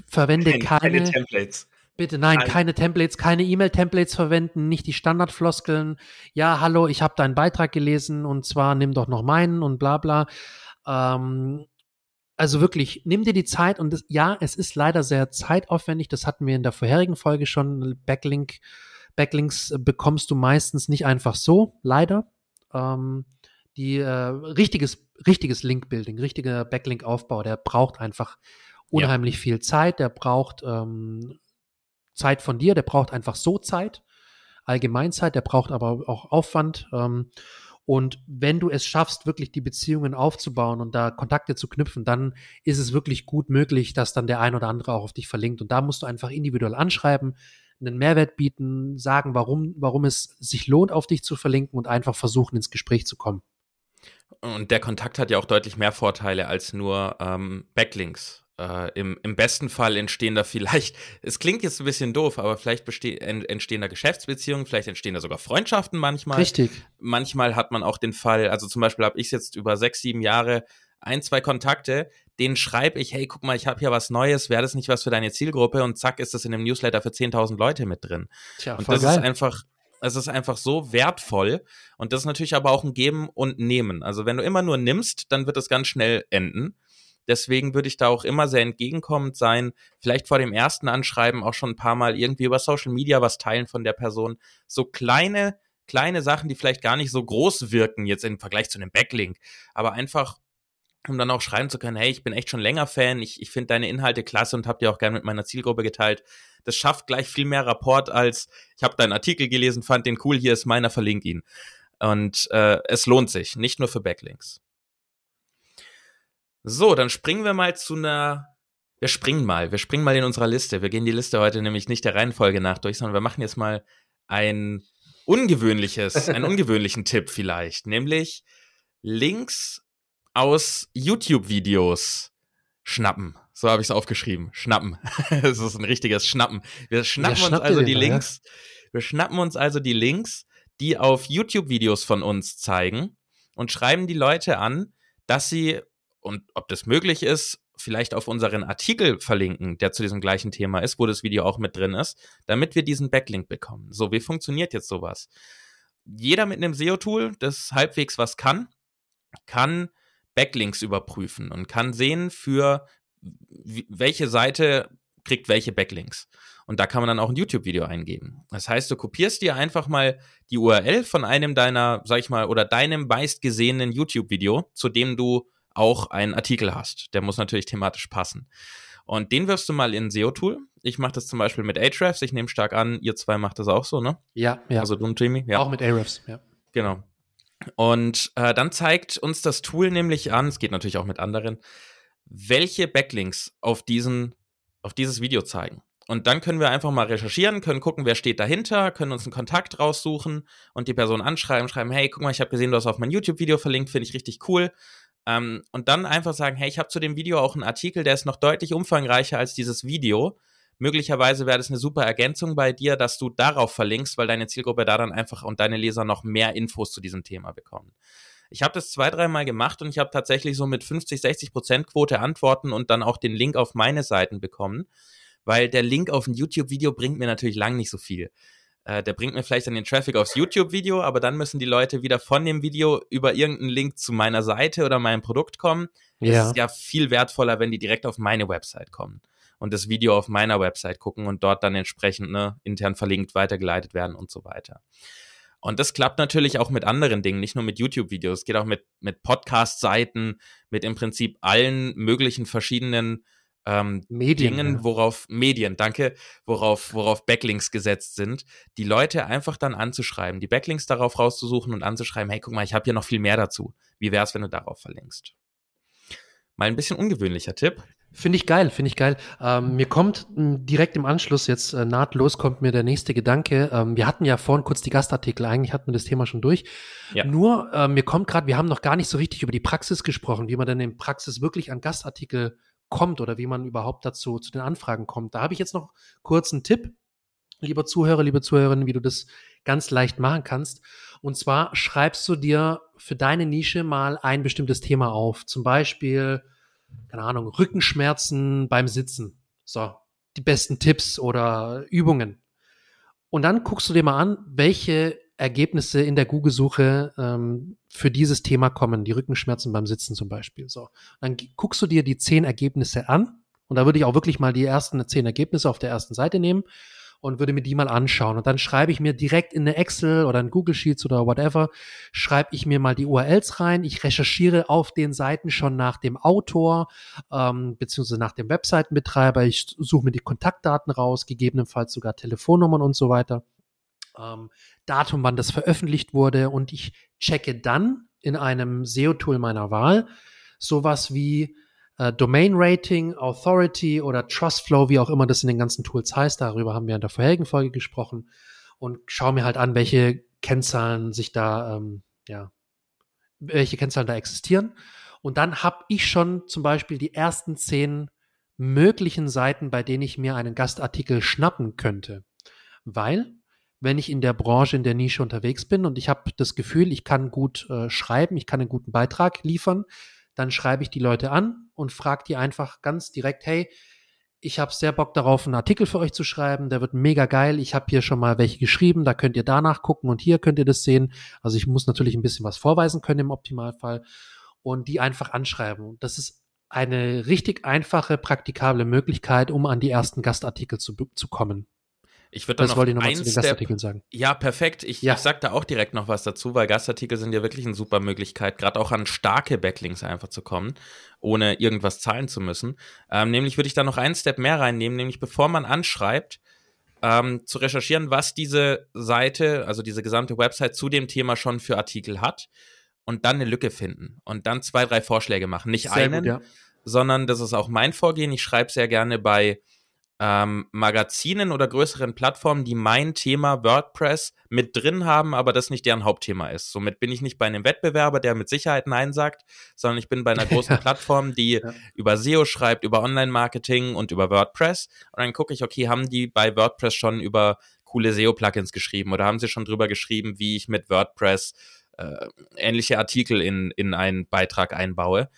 verwende keine, keine, keine Templates. Bitte nein, nein, keine Templates, keine E-Mail-Templates verwenden, nicht die Standardfloskeln. Ja, hallo, ich habe deinen Beitrag gelesen und zwar nimm doch noch meinen und bla bla. Ähm, also wirklich, nimm dir die Zeit und das, ja, es ist leider sehr zeitaufwendig. Das hatten wir in der vorherigen Folge schon. Backlink, Backlinks bekommst du meistens nicht einfach so, leider ähm, die äh, richtiges, richtiges Link-Building, richtiger Backlink-Aufbau, der braucht einfach unheimlich ja. viel Zeit, der braucht ähm, Zeit von dir, der braucht einfach so Zeit, Allgemeinzeit, der braucht aber auch Aufwand. Ähm, Und wenn du es schaffst, wirklich die Beziehungen aufzubauen und da Kontakte zu knüpfen, dann ist es wirklich gut möglich, dass dann der ein oder andere auch auf dich verlinkt. Und da musst du einfach individuell anschreiben, einen Mehrwert bieten, sagen, warum, warum es sich lohnt, auf dich zu verlinken und einfach versuchen, ins Gespräch zu kommen. Und der Kontakt hat ja auch deutlich mehr Vorteile als nur ähm, Backlinks. Äh, im, Im besten Fall entstehen da vielleicht, es klingt jetzt ein bisschen doof, aber vielleicht entstehen da Geschäftsbeziehungen, vielleicht entstehen da sogar Freundschaften manchmal. Richtig. Manchmal hat man auch den Fall, also zum Beispiel habe ich jetzt über sechs, sieben Jahre ein, zwei Kontakte, denen schreibe ich, hey, guck mal, ich habe hier was Neues, wäre das nicht was für deine Zielgruppe? Und zack, ist das in dem Newsletter für 10.000 Leute mit drin. Tja, und das geil. ist einfach, es ist einfach so wertvoll und das ist natürlich aber auch ein Geben und Nehmen. Also wenn du immer nur nimmst, dann wird es ganz schnell enden. Deswegen würde ich da auch immer sehr entgegenkommend sein. Vielleicht vor dem ersten Anschreiben auch schon ein paar Mal irgendwie über Social Media was teilen von der Person. So kleine, kleine Sachen, die vielleicht gar nicht so groß wirken jetzt im Vergleich zu einem Backlink, aber einfach um dann auch schreiben zu können, hey, ich bin echt schon länger Fan, ich, ich finde deine Inhalte klasse und habe die auch gerne mit meiner Zielgruppe geteilt. Das schafft gleich viel mehr Rapport als, ich habe deinen Artikel gelesen, fand den cool, hier ist meiner, verlink ihn. Und äh, es lohnt sich, nicht nur für Backlinks. So, dann springen wir mal zu einer. Wir springen mal, wir springen mal in unserer Liste. Wir gehen die Liste heute nämlich nicht der Reihenfolge nach durch, sondern wir machen jetzt mal ein ungewöhnliches, einen ungewöhnlichen Tipp vielleicht, nämlich Links aus YouTube-Videos schnappen. So habe ich es aufgeschrieben. Schnappen. Es ist ein richtiges Schnappen. Wir schnappen uns also die Links. Ja? Wir schnappen uns also die Links, die auf YouTube-Videos von uns zeigen und schreiben die Leute an, dass sie und ob das möglich ist, vielleicht auf unseren Artikel verlinken, der zu diesem gleichen Thema ist, wo das Video auch mit drin ist, damit wir diesen Backlink bekommen. So, wie funktioniert jetzt sowas? Jeder mit einem SEO-Tool, das halbwegs was kann, kann Backlinks überprüfen und kann sehen, für welche Seite kriegt welche Backlinks. Und da kann man dann auch ein YouTube-Video eingeben. Das heißt, du kopierst dir einfach mal die URL von einem deiner, sag ich mal, oder deinem meistgesehenen YouTube-Video, zu dem du auch einen Artikel hast. Der muss natürlich thematisch passen. Und den wirfst du mal in SEO-Tool. Ich mache das zum Beispiel mit Ahrefs. Ich nehme stark an, ihr zwei macht das auch so, ne? Ja, ja. Also du und Jimmy, ja. Auch mit Ahrefs, ja. Genau. Und äh, dann zeigt uns das Tool nämlich an, es geht natürlich auch mit anderen, welche Backlinks auf diesen, auf dieses Video zeigen. Und dann können wir einfach mal recherchieren, können gucken, wer steht dahinter, können uns einen Kontakt raussuchen und die Person anschreiben, schreiben, hey, guck mal, ich habe gesehen, du hast auf mein YouTube-Video verlinkt, finde ich richtig cool. Ähm, und dann einfach sagen, hey, ich habe zu dem Video auch einen Artikel, der ist noch deutlich umfangreicher als dieses Video. Möglicherweise wäre das eine super Ergänzung bei dir, dass du darauf verlinkst, weil deine Zielgruppe da dann einfach und deine Leser noch mehr Infos zu diesem Thema bekommen. Ich habe das zwei, dreimal gemacht und ich habe tatsächlich so mit 50, 60 Prozent Quote Antworten und dann auch den Link auf meine Seiten bekommen, weil der Link auf ein YouTube-Video bringt mir natürlich lang nicht so viel. Äh, der bringt mir vielleicht dann den Traffic aufs YouTube-Video, aber dann müssen die Leute wieder von dem Video über irgendeinen Link zu meiner Seite oder meinem Produkt kommen. Ja. Es ist ja viel wertvoller, wenn die direkt auf meine Website kommen und das Video auf meiner Website gucken und dort dann entsprechend ne, intern verlinkt weitergeleitet werden und so weiter. Und das klappt natürlich auch mit anderen Dingen, nicht nur mit YouTube-Videos. Es geht auch mit, mit Podcast-Seiten, mit im Prinzip allen möglichen verschiedenen ähm, Medien, Dingen, worauf Medien, danke, worauf, worauf Backlinks gesetzt sind, die Leute einfach dann anzuschreiben, die Backlinks darauf rauszusuchen und anzuschreiben, hey, guck mal, ich habe hier noch viel mehr dazu. Wie wär's, wenn du darauf verlinkst? Mal ein bisschen ungewöhnlicher Tipp. Finde ich geil, finde ich geil. Ähm, mir kommt direkt im Anschluss jetzt äh, nahtlos kommt mir der nächste Gedanke. Ähm, wir hatten ja vorhin kurz die Gastartikel, eigentlich hatten wir das Thema schon durch. Ja. Nur äh, mir kommt gerade, wir haben noch gar nicht so richtig über die Praxis gesprochen, wie man denn in Praxis wirklich an Gastartikel kommt oder wie man überhaupt dazu zu den Anfragen kommt. Da habe ich jetzt noch kurz einen Tipp, lieber Zuhörer, liebe Zuhörerinnen, wie du das ganz leicht machen kannst. Und zwar schreibst du dir für deine Nische mal ein bestimmtes Thema auf. Zum Beispiel, keine Ahnung, Rückenschmerzen beim Sitzen. So, die besten Tipps oder Übungen. Und dann guckst du dir mal an, welche Ergebnisse in der Google-Suche ähm, für dieses Thema kommen, die Rückenschmerzen beim Sitzen zum Beispiel. So, dann guckst du dir die zehn Ergebnisse an und da würde ich auch wirklich mal die ersten zehn Ergebnisse auf der ersten Seite nehmen und würde mir die mal anschauen. Und dann schreibe ich mir direkt in eine Excel oder in Google Sheets oder whatever, schreibe ich mir mal die URLs rein. Ich recherchiere auf den Seiten schon nach dem Autor, ähm, beziehungsweise nach dem Webseitenbetreiber. Ich suche mir die Kontaktdaten raus, gegebenenfalls sogar Telefonnummern und so weiter ähm, Datum, wann das veröffentlicht wurde und ich checke dann in einem SEO-Tool meiner Wahl sowas wie äh, Domain Rating, Authority oder Trustflow, wie auch immer das in den ganzen Tools heißt. Darüber haben wir in der vorherigen Folge gesprochen und schaue mir halt an, welche Kennzahlen sich da, ähm, ja, welche Kennzahlen da existieren. Und dann habe ich schon zum Beispiel die ersten zehn möglichen Seiten, bei denen ich mir einen Gastartikel schnappen könnte. Weil, wenn ich in der Branche, in der Nische unterwegs bin und ich habe das Gefühl, ich kann gut äh, schreiben, ich kann einen guten Beitrag liefern, dann schreibe ich die Leute an und frage die einfach ganz direkt, hey, ich habe sehr Bock darauf, einen Artikel für euch zu schreiben, der wird mega geil. Ich habe hier schon mal welche geschrieben, da könnt ihr danach gucken und hier könnt ihr das sehen. Also ich muss natürlich ein bisschen was vorweisen können im Optimalfall und die einfach anschreiben. Das ist eine richtig einfache, praktikable Möglichkeit, um an die ersten Gastartikel zu, zu kommen. Ich würde dann das wollte ich nochmal zu den Gastartikeln sagen. Ja, perfekt. Ich, ja. ich sag da auch direkt noch was dazu, weil Gastartikel sind ja wirklich eine super Möglichkeit, gerade auch an starke Backlinks einfach zu kommen, ohne irgendwas zahlen zu müssen. Ähm, nämlich würde ich da noch einen Step mehr reinnehmen, nämlich bevor man anschreibt, ähm, zu recherchieren, was diese Seite, also diese gesamte Website zu dem Thema schon für Artikel hat und dann eine Lücke finden und dann zwei, drei Vorschläge machen. Nicht Sehr einen, gut, ja. sondern das ist auch mein Vorgehen. Ich schreibe sehr gerne bei ähm, Magazinen oder größeren Plattformen, die mein Thema WordPress mit drin haben, aber das nicht deren Hauptthema ist. Somit bin ich nicht bei einem Wettbewerber, der mit Sicherheit Nein sagt, sondern ich bin bei einer großen Plattform, die ja. über SEO schreibt, über Online-Marketing und über WordPress. Und dann gucke ich, okay, haben die bei WordPress schon über coole SEO-Plugins geschrieben oder haben sie schon drüber geschrieben, wie ich mit WordPress äh, ähnliche Artikel in, in einen Beitrag einbaue.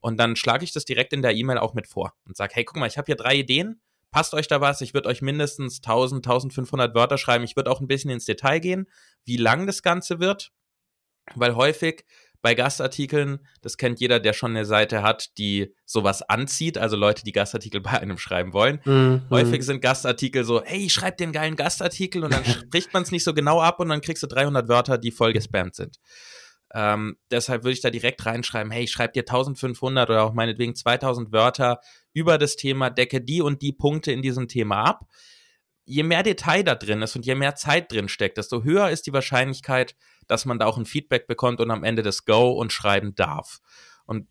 Und dann schlage ich das direkt in der E-Mail auch mit vor und sage, hey, guck mal, ich habe hier drei Ideen passt euch da was. Ich würde euch mindestens 1000, 1500 Wörter schreiben. Ich würde auch ein bisschen ins Detail gehen, wie lang das Ganze wird, weil häufig bei Gastartikeln, das kennt jeder, der schon eine Seite hat, die sowas anzieht, also Leute, die Gastartikel bei einem schreiben wollen. Mhm. Häufig sind Gastartikel so, hey, schreib den geilen Gastartikel und dann spricht man es nicht so genau ab und dann kriegst du 300 Wörter, die voll gespammt sind. Ähm, deshalb würde ich da direkt reinschreiben, hey, ich schreibe dir 1500 oder auch meinetwegen 2000 Wörter über das Thema, decke die und die Punkte in diesem Thema ab. Je mehr Detail da drin ist und je mehr Zeit drin steckt, desto höher ist die Wahrscheinlichkeit, dass man da auch ein Feedback bekommt und am Ende das Go und schreiben darf. Und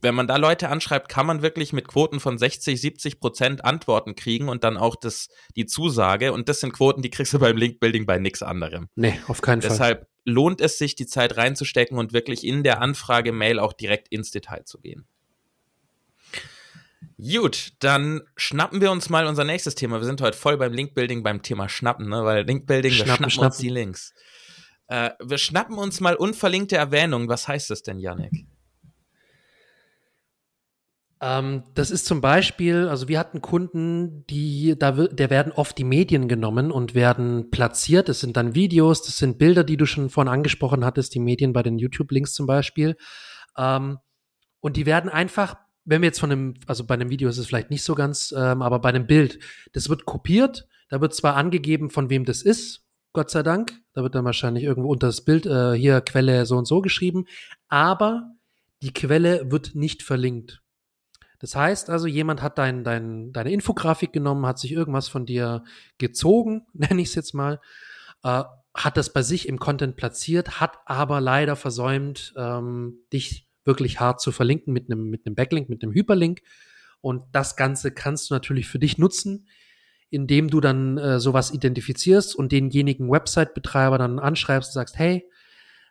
wenn man da Leute anschreibt, kann man wirklich mit Quoten von 60, 70 Prozent Antworten kriegen und dann auch das, die Zusage. Und das sind Quoten, die kriegst du beim Linkbuilding bei nichts anderem. Nee, auf keinen Fall. Deshalb lohnt es sich, die Zeit reinzustecken und wirklich in der Anfrage-Mail auch direkt ins Detail zu gehen. Gut, dann schnappen wir uns mal unser nächstes Thema. Wir sind heute voll beim Linkbuilding, beim Thema Schnappen, ne? weil Linkbuilding, wir schnappen, schnappen uns die Links. Äh, wir schnappen uns mal unverlinkte Erwähnungen. Was heißt das denn, Yannick? Ähm, das ist zum Beispiel, also wir hatten Kunden, die, da der werden oft die Medien genommen und werden platziert. Das sind dann Videos, das sind Bilder, die du schon vorhin angesprochen hattest, die Medien bei den YouTube-Links zum Beispiel. Ähm, und die werden einfach, wenn wir jetzt von einem, also bei einem Video ist es vielleicht nicht so ganz, ähm, aber bei einem Bild, das wird kopiert, da wird zwar angegeben, von wem das ist, Gott sei Dank, da wird dann wahrscheinlich irgendwo unter das Bild äh, hier Quelle so und so geschrieben, aber die Quelle wird nicht verlinkt. Das heißt also, jemand hat dein, dein, deine Infografik genommen, hat sich irgendwas von dir gezogen, nenne ich es jetzt mal, äh, hat das bei sich im Content platziert, hat aber leider versäumt, ähm, dich wirklich hart zu verlinken mit einem mit Backlink, mit einem Hyperlink. Und das Ganze kannst du natürlich für dich nutzen, indem du dann äh, sowas identifizierst und denjenigen Website-Betreiber dann anschreibst und sagst, hey,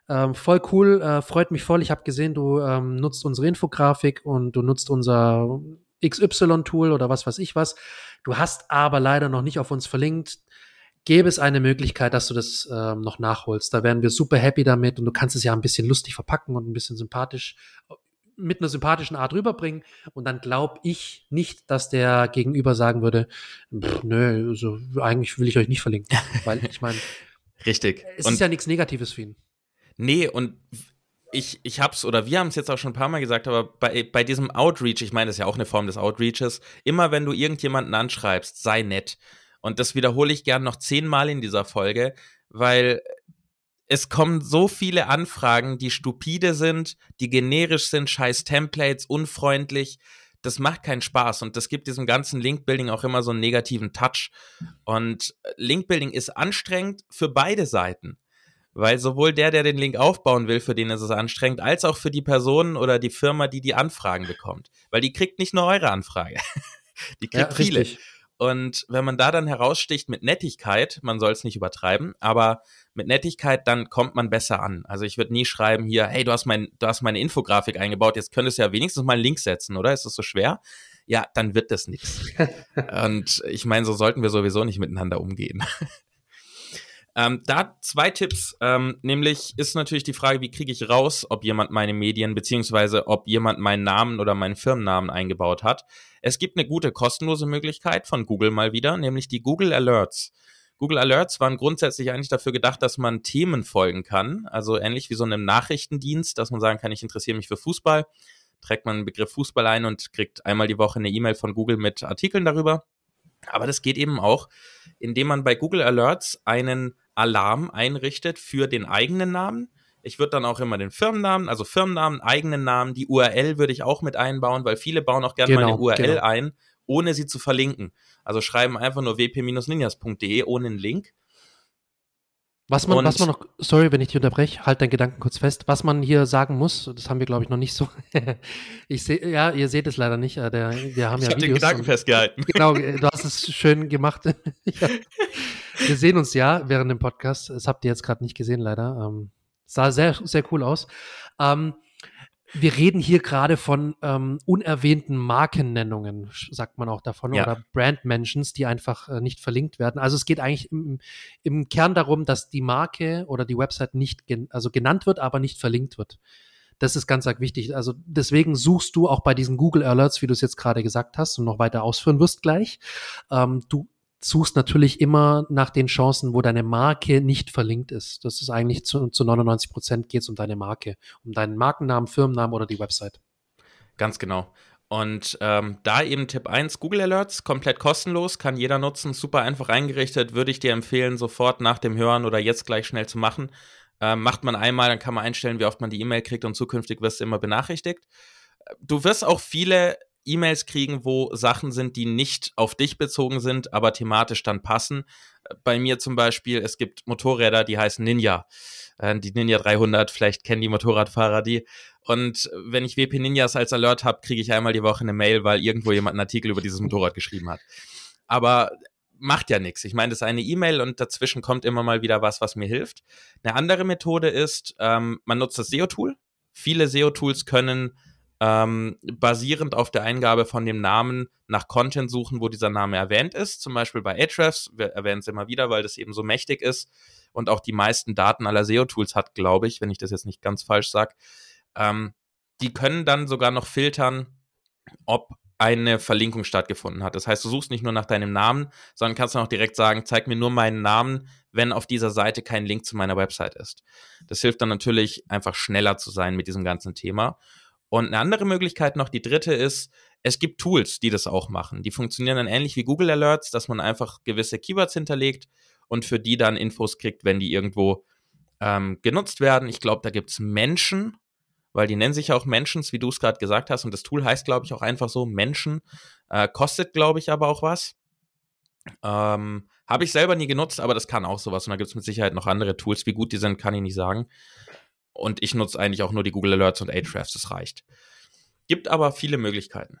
ähm, voll cool, äh, freut mich voll. Ich habe gesehen, du ähm, nutzt unsere Infografik und du nutzt unser XY-Tool oder was weiß ich was. Du hast aber leider noch nicht auf uns verlinkt. Gäbe es eine Möglichkeit, dass du das ähm, noch nachholst? Da wären wir super happy damit und du kannst es ja ein bisschen lustig verpacken und ein bisschen sympathisch mit einer sympathischen Art rüberbringen und dann glaube ich nicht, dass der Gegenüber sagen würde, nö, also eigentlich will ich euch nicht verlinken, weil ich meine, richtig. Es und ist ja nichts Negatives für ihn. Nee, und ich, ich hab's, oder wir haben es jetzt auch schon ein paar Mal gesagt, aber bei, bei diesem Outreach, ich meine, das ist ja auch eine Form des Outreaches, immer wenn du irgendjemanden anschreibst, sei nett. Und das wiederhole ich gern noch zehnmal in dieser Folge, weil es kommen so viele Anfragen, die stupide sind, die generisch sind, scheiß Templates, unfreundlich. das macht keinen Spaß und das gibt diesem ganzen Link-Building auch immer so einen negativen Touch. Und Link-Building ist anstrengend für beide Seiten. Weil sowohl der, der den Link aufbauen will, für den ist es anstrengend, als auch für die Person oder die Firma, die die Anfragen bekommt. Weil die kriegt nicht nur eure Anfrage. die kriegt ja, viele. Richtig. Und wenn man da dann heraussticht mit Nettigkeit, man soll es nicht übertreiben, aber mit Nettigkeit, dann kommt man besser an. Also ich würde nie schreiben hier, hey, du hast mein, du hast meine Infografik eingebaut, jetzt könntest du ja wenigstens mal einen Link setzen, oder? Ist das so schwer? Ja, dann wird das nichts. Und ich meine, so sollten wir sowieso nicht miteinander umgehen. Ähm, da zwei Tipps, ähm, nämlich ist natürlich die Frage, wie kriege ich raus, ob jemand meine Medien beziehungsweise ob jemand meinen Namen oder meinen Firmennamen eingebaut hat. Es gibt eine gute kostenlose Möglichkeit von Google mal wieder, nämlich die Google Alerts. Google Alerts waren grundsätzlich eigentlich dafür gedacht, dass man Themen folgen kann, also ähnlich wie so einem Nachrichtendienst, dass man sagen kann, ich interessiere mich für Fußball, trägt man den Begriff Fußball ein und kriegt einmal die Woche eine E-Mail von Google mit Artikeln darüber. Aber das geht eben auch, indem man bei Google Alerts einen Alarm einrichtet für den eigenen Namen. Ich würde dann auch immer den Firmennamen, also Firmennamen, eigenen Namen, die URL würde ich auch mit einbauen, weil viele bauen auch gerne genau, mal eine URL genau. ein, ohne sie zu verlinken. Also schreiben einfach nur wp-ninjas.de ohne einen Link. Was man, was man noch, sorry, wenn ich dich unterbreche, halt deinen Gedanken kurz fest. Was man hier sagen muss, das haben wir, glaube ich, noch nicht so. ich sehe, ja, ihr seht es leider nicht. Äh, der, wir haben ich ja habe den Gedanken festgehalten. Genau, äh, du hast es schön gemacht. ja. Wir sehen uns ja während dem Podcast. Das habt ihr jetzt gerade nicht gesehen, leider. Ähm, sah sehr, sehr cool aus. Ähm, wir reden hier gerade von ähm, unerwähnten Markennennungen, sagt man auch davon, ja. oder Brand-Mentions, die einfach äh, nicht verlinkt werden. Also es geht eigentlich im, im, Kern darum, dass die Marke oder die Website nicht gen also genannt wird, aber nicht verlinkt wird. Das ist ganz, ganz wichtig. Also deswegen suchst du auch bei diesen Google Alerts, wie du es jetzt gerade gesagt hast und noch weiter ausführen wirst gleich, ähm, du suchst natürlich immer nach den Chancen, wo deine Marke nicht verlinkt ist. Das ist eigentlich zu, zu 99 Prozent geht es um deine Marke, um deinen Markennamen, Firmennamen oder die Website. Ganz genau. Und ähm, da eben Tipp 1, Google Alerts, komplett kostenlos, kann jeder nutzen, super einfach eingerichtet, würde ich dir empfehlen, sofort nach dem Hören oder jetzt gleich schnell zu machen. Ähm, macht man einmal, dann kann man einstellen, wie oft man die E-Mail kriegt und zukünftig wirst du immer benachrichtigt. Du wirst auch viele E-Mails kriegen, wo Sachen sind, die nicht auf dich bezogen sind, aber thematisch dann passen. Bei mir zum Beispiel, es gibt Motorräder, die heißen Ninja. Äh, die Ninja 300, vielleicht kennen die Motorradfahrer die. Und wenn ich WP Ninjas als Alert habe, kriege ich einmal die Woche eine Mail, weil irgendwo jemand einen Artikel über dieses Motorrad geschrieben hat. Aber macht ja nichts. Ich meine, das ist eine E-Mail und dazwischen kommt immer mal wieder was, was mir hilft. Eine andere Methode ist, ähm, man nutzt das SEO-Tool. Viele SEO-Tools können ähm, basierend auf der Eingabe von dem Namen nach Content suchen, wo dieser Name erwähnt ist. Zum Beispiel bei Ahrefs, wir erwähnen es immer wieder, weil das eben so mächtig ist und auch die meisten Daten aller SEO-Tools hat, glaube ich, wenn ich das jetzt nicht ganz falsch sage. Ähm, die können dann sogar noch filtern, ob eine Verlinkung stattgefunden hat. Das heißt, du suchst nicht nur nach deinem Namen, sondern kannst dann auch direkt sagen, zeig mir nur meinen Namen, wenn auf dieser Seite kein Link zu meiner Website ist. Das hilft dann natürlich einfach schneller zu sein mit diesem ganzen Thema. Und eine andere Möglichkeit noch, die dritte ist, es gibt Tools, die das auch machen. Die funktionieren dann ähnlich wie Google Alerts, dass man einfach gewisse Keywords hinterlegt und für die dann Infos kriegt, wenn die irgendwo ähm, genutzt werden. Ich glaube, da gibt es Menschen, weil die nennen sich ja auch Mentions, wie du es gerade gesagt hast. Und das Tool heißt, glaube ich, auch einfach so Menschen. Äh, kostet, glaube ich, aber auch was. Ähm, Habe ich selber nie genutzt, aber das kann auch sowas. Und da gibt es mit Sicherheit noch andere Tools. Wie gut die sind, kann ich nicht sagen. Und ich nutze eigentlich auch nur die Google Alerts und Ahrefs, das reicht. Gibt aber viele Möglichkeiten.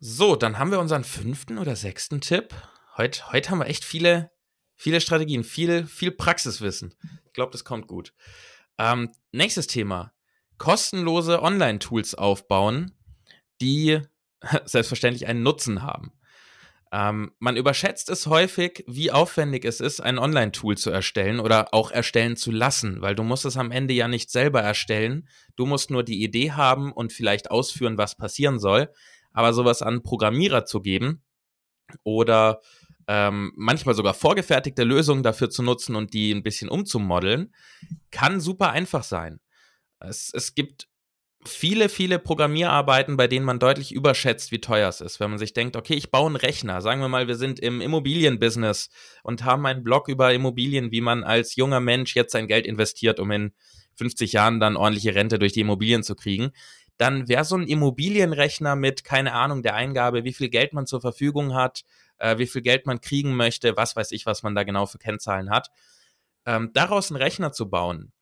So, dann haben wir unseren fünften oder sechsten Tipp. Heute, heute haben wir echt viele, viele Strategien, viel, viel Praxiswissen. Ich glaube, das kommt gut. Ähm, nächstes Thema. Kostenlose Online-Tools aufbauen, die selbstverständlich einen Nutzen haben. Ähm, man überschätzt es häufig, wie aufwendig es ist, ein Online-Tool zu erstellen oder auch erstellen zu lassen, weil du musst es am Ende ja nicht selber erstellen. Du musst nur die Idee haben und vielleicht ausführen, was passieren soll. Aber sowas an Programmierer zu geben oder ähm, manchmal sogar vorgefertigte Lösungen dafür zu nutzen und die ein bisschen umzumodeln, kann super einfach sein. Es, es gibt viele, viele Programmierarbeiten, bei denen man deutlich überschätzt, wie teuer es ist. Wenn man sich denkt, okay, ich baue einen Rechner. Sagen wir mal, wir sind im Immobilienbusiness und haben einen Blog über Immobilien, wie man als junger Mensch jetzt sein Geld investiert, um in 50 Jahren dann ordentliche Rente durch die Immobilien zu kriegen. dann wäre so ein Immobilienrechner mit, keine Ahnung, der Eingabe, wie viel Geld man zur Verfügung hat, äh, wie viel Geld man kriegen möchte, was weiß ich, was man da genau für Kennzahlen hat. Ähm, daraus einen Rechner zu bauen,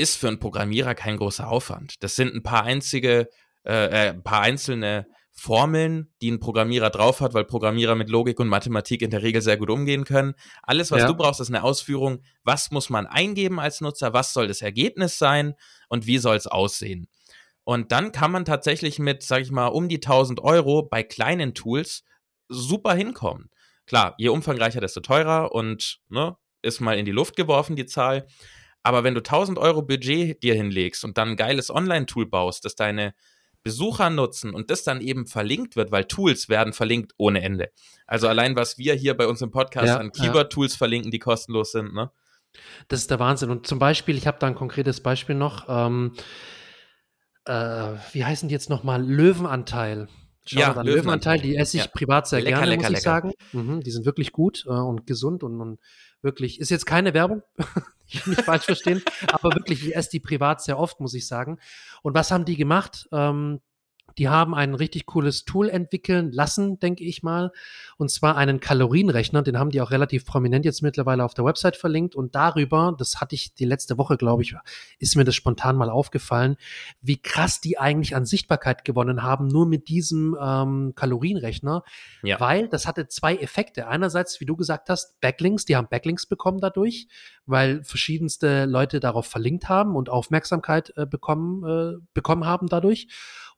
ist für einen Programmierer kein großer Aufwand. Das sind ein paar einzige, äh, äh, ein paar einzelne Formeln, die ein Programmierer drauf hat, weil Programmierer mit Logik und Mathematik in der Regel sehr gut umgehen können. Alles, was ja. du brauchst, ist eine Ausführung, was muss man eingeben als Nutzer, was soll das Ergebnis sein und wie soll es aussehen. Und dann kann man tatsächlich mit, sag ich mal, um die 1000 Euro bei kleinen Tools super hinkommen. Klar, je umfangreicher, desto teurer und ne, ist mal in die Luft geworfen, die Zahl. Aber wenn du 1000 Euro Budget dir hinlegst und dann ein geiles Online-Tool baust, das deine Besucher nutzen und das dann eben verlinkt wird, weil Tools werden verlinkt ohne Ende. Also allein, was wir hier bei uns im Podcast ja, an Keyword-Tools ja. verlinken, die kostenlos sind, ne? Das ist der Wahnsinn. Und zum Beispiel, ich habe da ein konkretes Beispiel noch. Ähm, äh, wie heißen die jetzt nochmal? Löwenanteil. Schau ja, Löwenanteil. Löwenanteil, die esse ich ja. privat sehr lecker, gerne, lecker, muss ich lecker. sagen. Mhm, die sind wirklich gut äh, und gesund und, und wirklich, ist jetzt keine Werbung, ich nicht falsch verstehen, aber wirklich, ich esse die privat sehr oft, muss ich sagen. Und was haben die gemacht? Ähm, die haben ein richtig cooles Tool entwickeln lassen, denke ich mal. Und zwar einen Kalorienrechner, den haben die auch relativ prominent jetzt mittlerweile auf der Website verlinkt. Und darüber, das hatte ich die letzte Woche, glaube ich, ist mir das spontan mal aufgefallen, wie krass die eigentlich an Sichtbarkeit gewonnen haben, nur mit diesem ähm, Kalorienrechner. Ja. Weil das hatte zwei Effekte. Einerseits, wie du gesagt hast, Backlinks, die haben Backlinks bekommen dadurch, weil verschiedenste Leute darauf verlinkt haben und Aufmerksamkeit äh, bekommen, äh, bekommen haben dadurch.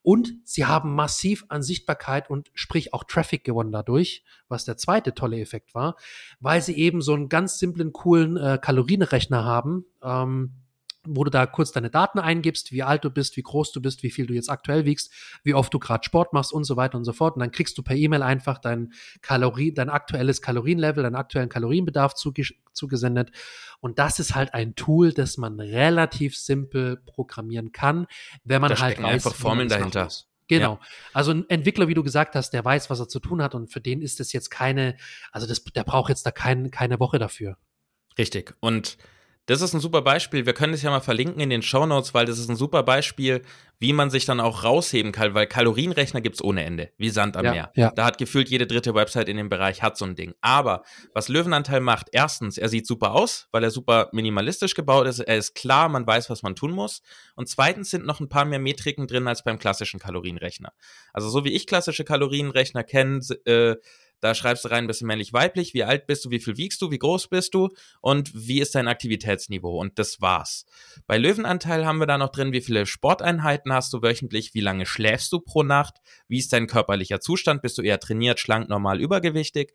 Und sie haben massiv an Sichtbarkeit und sprich auch Traffic gewonnen dadurch, was der zweite tolle Effekt war, weil sie eben so einen ganz simplen, coolen äh, Kalorienrechner haben. Ähm, wo du da kurz deine Daten eingibst, wie alt du bist, wie groß du bist, wie viel du jetzt aktuell wiegst, wie oft du gerade Sport machst und so weiter und so fort. Und dann kriegst du per E-Mail einfach dein Kalorie, dein aktuelles Kalorienlevel, deinen aktuellen Kalorienbedarf zugesendet. Und das ist halt ein Tool, das man relativ simpel programmieren kann, wenn man da halt weiß, einfach Formeln dahinter. Genau. Ja. Also ein Entwickler, wie du gesagt hast, der weiß, was er zu tun hat und für den ist das jetzt keine, also das, der braucht jetzt da kein, keine Woche dafür. Richtig. Und das ist ein super Beispiel. Wir können es ja mal verlinken in den Show Notes, weil das ist ein super Beispiel, wie man sich dann auch rausheben kann, weil Kalorienrechner gibt es ohne Ende, wie Sand am ja, Meer. Ja. Da hat gefühlt jede dritte Website in dem Bereich hat so ein Ding. Aber was Löwenanteil macht, erstens, er sieht super aus, weil er super minimalistisch gebaut ist. Er ist klar, man weiß, was man tun muss. Und zweitens sind noch ein paar mehr Metriken drin als beim klassischen Kalorienrechner. Also so wie ich klassische Kalorienrechner kenne, äh, da schreibst du rein, bist du männlich-weiblich, wie alt bist du, wie viel wiegst du, wie groß bist du und wie ist dein Aktivitätsniveau. Und das war's. Bei Löwenanteil haben wir da noch drin, wie viele Sporteinheiten hast du wöchentlich, wie lange schläfst du pro Nacht, wie ist dein körperlicher Zustand, bist du eher trainiert, schlank, normal, übergewichtig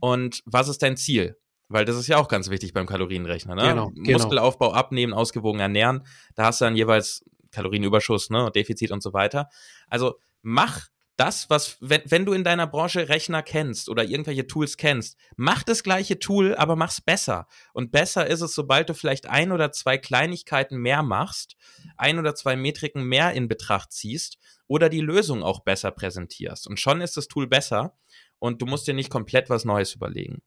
und was ist dein Ziel? Weil das ist ja auch ganz wichtig beim Kalorienrechner. Ne? Genau, genau. Muskelaufbau abnehmen, ausgewogen ernähren. Da hast du dann jeweils Kalorienüberschuss, ne, Defizit und so weiter. Also mach das, was, wenn, wenn du in deiner Branche Rechner kennst oder irgendwelche Tools kennst, mach das gleiche Tool, aber mach's besser. Und besser ist es, sobald du vielleicht ein oder zwei Kleinigkeiten mehr machst, ein oder zwei Metriken mehr in Betracht ziehst oder die Lösung auch besser präsentierst. Und schon ist das Tool besser und du musst dir nicht komplett was Neues überlegen.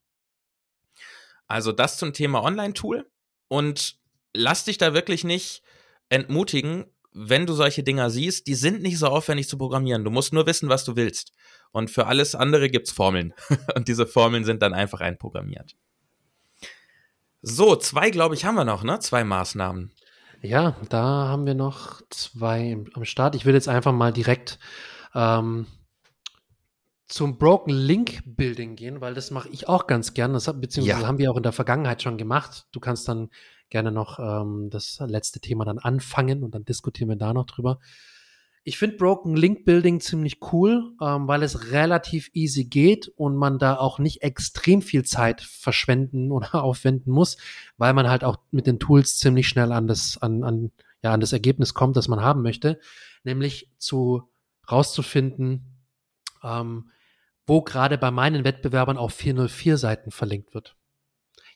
Also das zum Thema Online-Tool und lass dich da wirklich nicht entmutigen, wenn du solche Dinger siehst, die sind nicht so aufwendig zu programmieren. Du musst nur wissen, was du willst. Und für alles andere gibt's Formeln. Und diese Formeln sind dann einfach einprogrammiert. So, zwei, glaube ich, haben wir noch, ne? Zwei Maßnahmen. Ja, da haben wir noch zwei am Start. Ich will jetzt einfach mal direkt ähm, zum Broken Link Building gehen, weil das mache ich auch ganz gern. Das beziehungsweise ja. haben wir auch in der Vergangenheit schon gemacht. Du kannst dann gerne noch ähm, das letzte Thema dann anfangen und dann diskutieren wir da noch drüber. Ich finde Broken Link Building ziemlich cool, ähm, weil es relativ easy geht und man da auch nicht extrem viel Zeit verschwenden oder aufwenden muss, weil man halt auch mit den Tools ziemlich schnell an das, an, an, ja, an das Ergebnis kommt, das man haben möchte, nämlich zu rauszufinden, ähm, wo gerade bei meinen Wettbewerbern auf 404 Seiten verlinkt wird.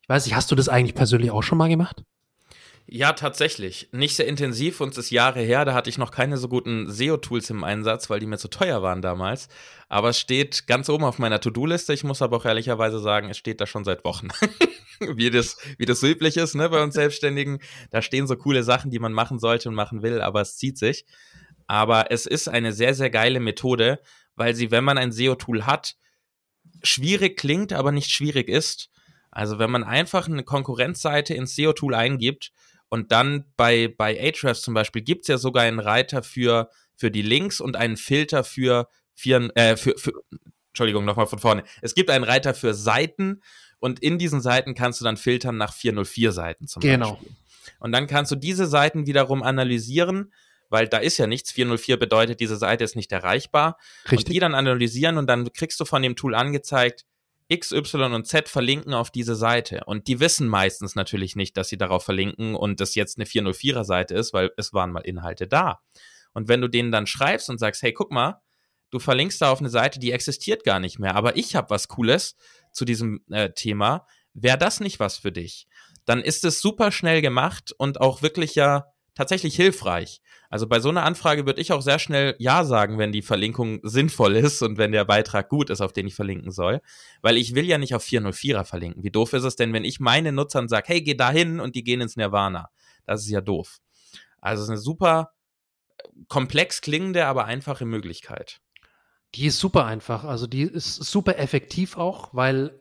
Ich weiß nicht, hast du das eigentlich persönlich auch schon mal gemacht? Ja, tatsächlich. Nicht sehr intensiv, uns ist Jahre her, da hatte ich noch keine so guten SEO-Tools im Einsatz, weil die mir zu teuer waren damals. Aber es steht ganz oben auf meiner To-Do-Liste. Ich muss aber auch ehrlicherweise sagen, es steht da schon seit Wochen. wie, das, wie das so üblich ist, ne, bei uns Selbstständigen. Da stehen so coole Sachen, die man machen sollte und machen will, aber es zieht sich. Aber es ist eine sehr, sehr geile Methode, weil sie, wenn man ein SEO-Tool hat, schwierig klingt, aber nicht schwierig ist. Also wenn man einfach eine Konkurrenzseite ins SEO-Tool eingibt und dann bei, bei Ahrefs zum Beispiel gibt es ja sogar einen Reiter für, für die Links und einen Filter für, vier, äh, für, für Entschuldigung, nochmal von vorne. Es gibt einen Reiter für Seiten und in diesen Seiten kannst du dann filtern nach 404 Seiten zum genau. Beispiel. Und dann kannst du diese Seiten wiederum analysieren, weil da ist ja nichts. 404 bedeutet, diese Seite ist nicht erreichbar. Richtig. Und die dann analysieren und dann kriegst du von dem Tool angezeigt, X, Y und Z verlinken auf diese Seite. Und die wissen meistens natürlich nicht, dass sie darauf verlinken und das jetzt eine 404er Seite ist, weil es waren mal Inhalte da. Und wenn du denen dann schreibst und sagst, hey, guck mal, du verlinkst da auf eine Seite, die existiert gar nicht mehr, aber ich habe was Cooles, zu diesem äh, Thema. Wäre das nicht was für dich? Dann ist es super schnell gemacht und auch wirklich ja tatsächlich hilfreich. Also bei so einer Anfrage würde ich auch sehr schnell Ja sagen, wenn die Verlinkung sinnvoll ist und wenn der Beitrag gut ist, auf den ich verlinken soll. Weil ich will ja nicht auf 404er verlinken. Wie doof ist es denn, wenn ich meinen Nutzern sage, hey, geh da hin und die gehen ins Nirvana? Das ist ja doof. Also es ist eine super komplex klingende, aber einfache Möglichkeit. Die ist super einfach. Also die ist super effektiv auch, weil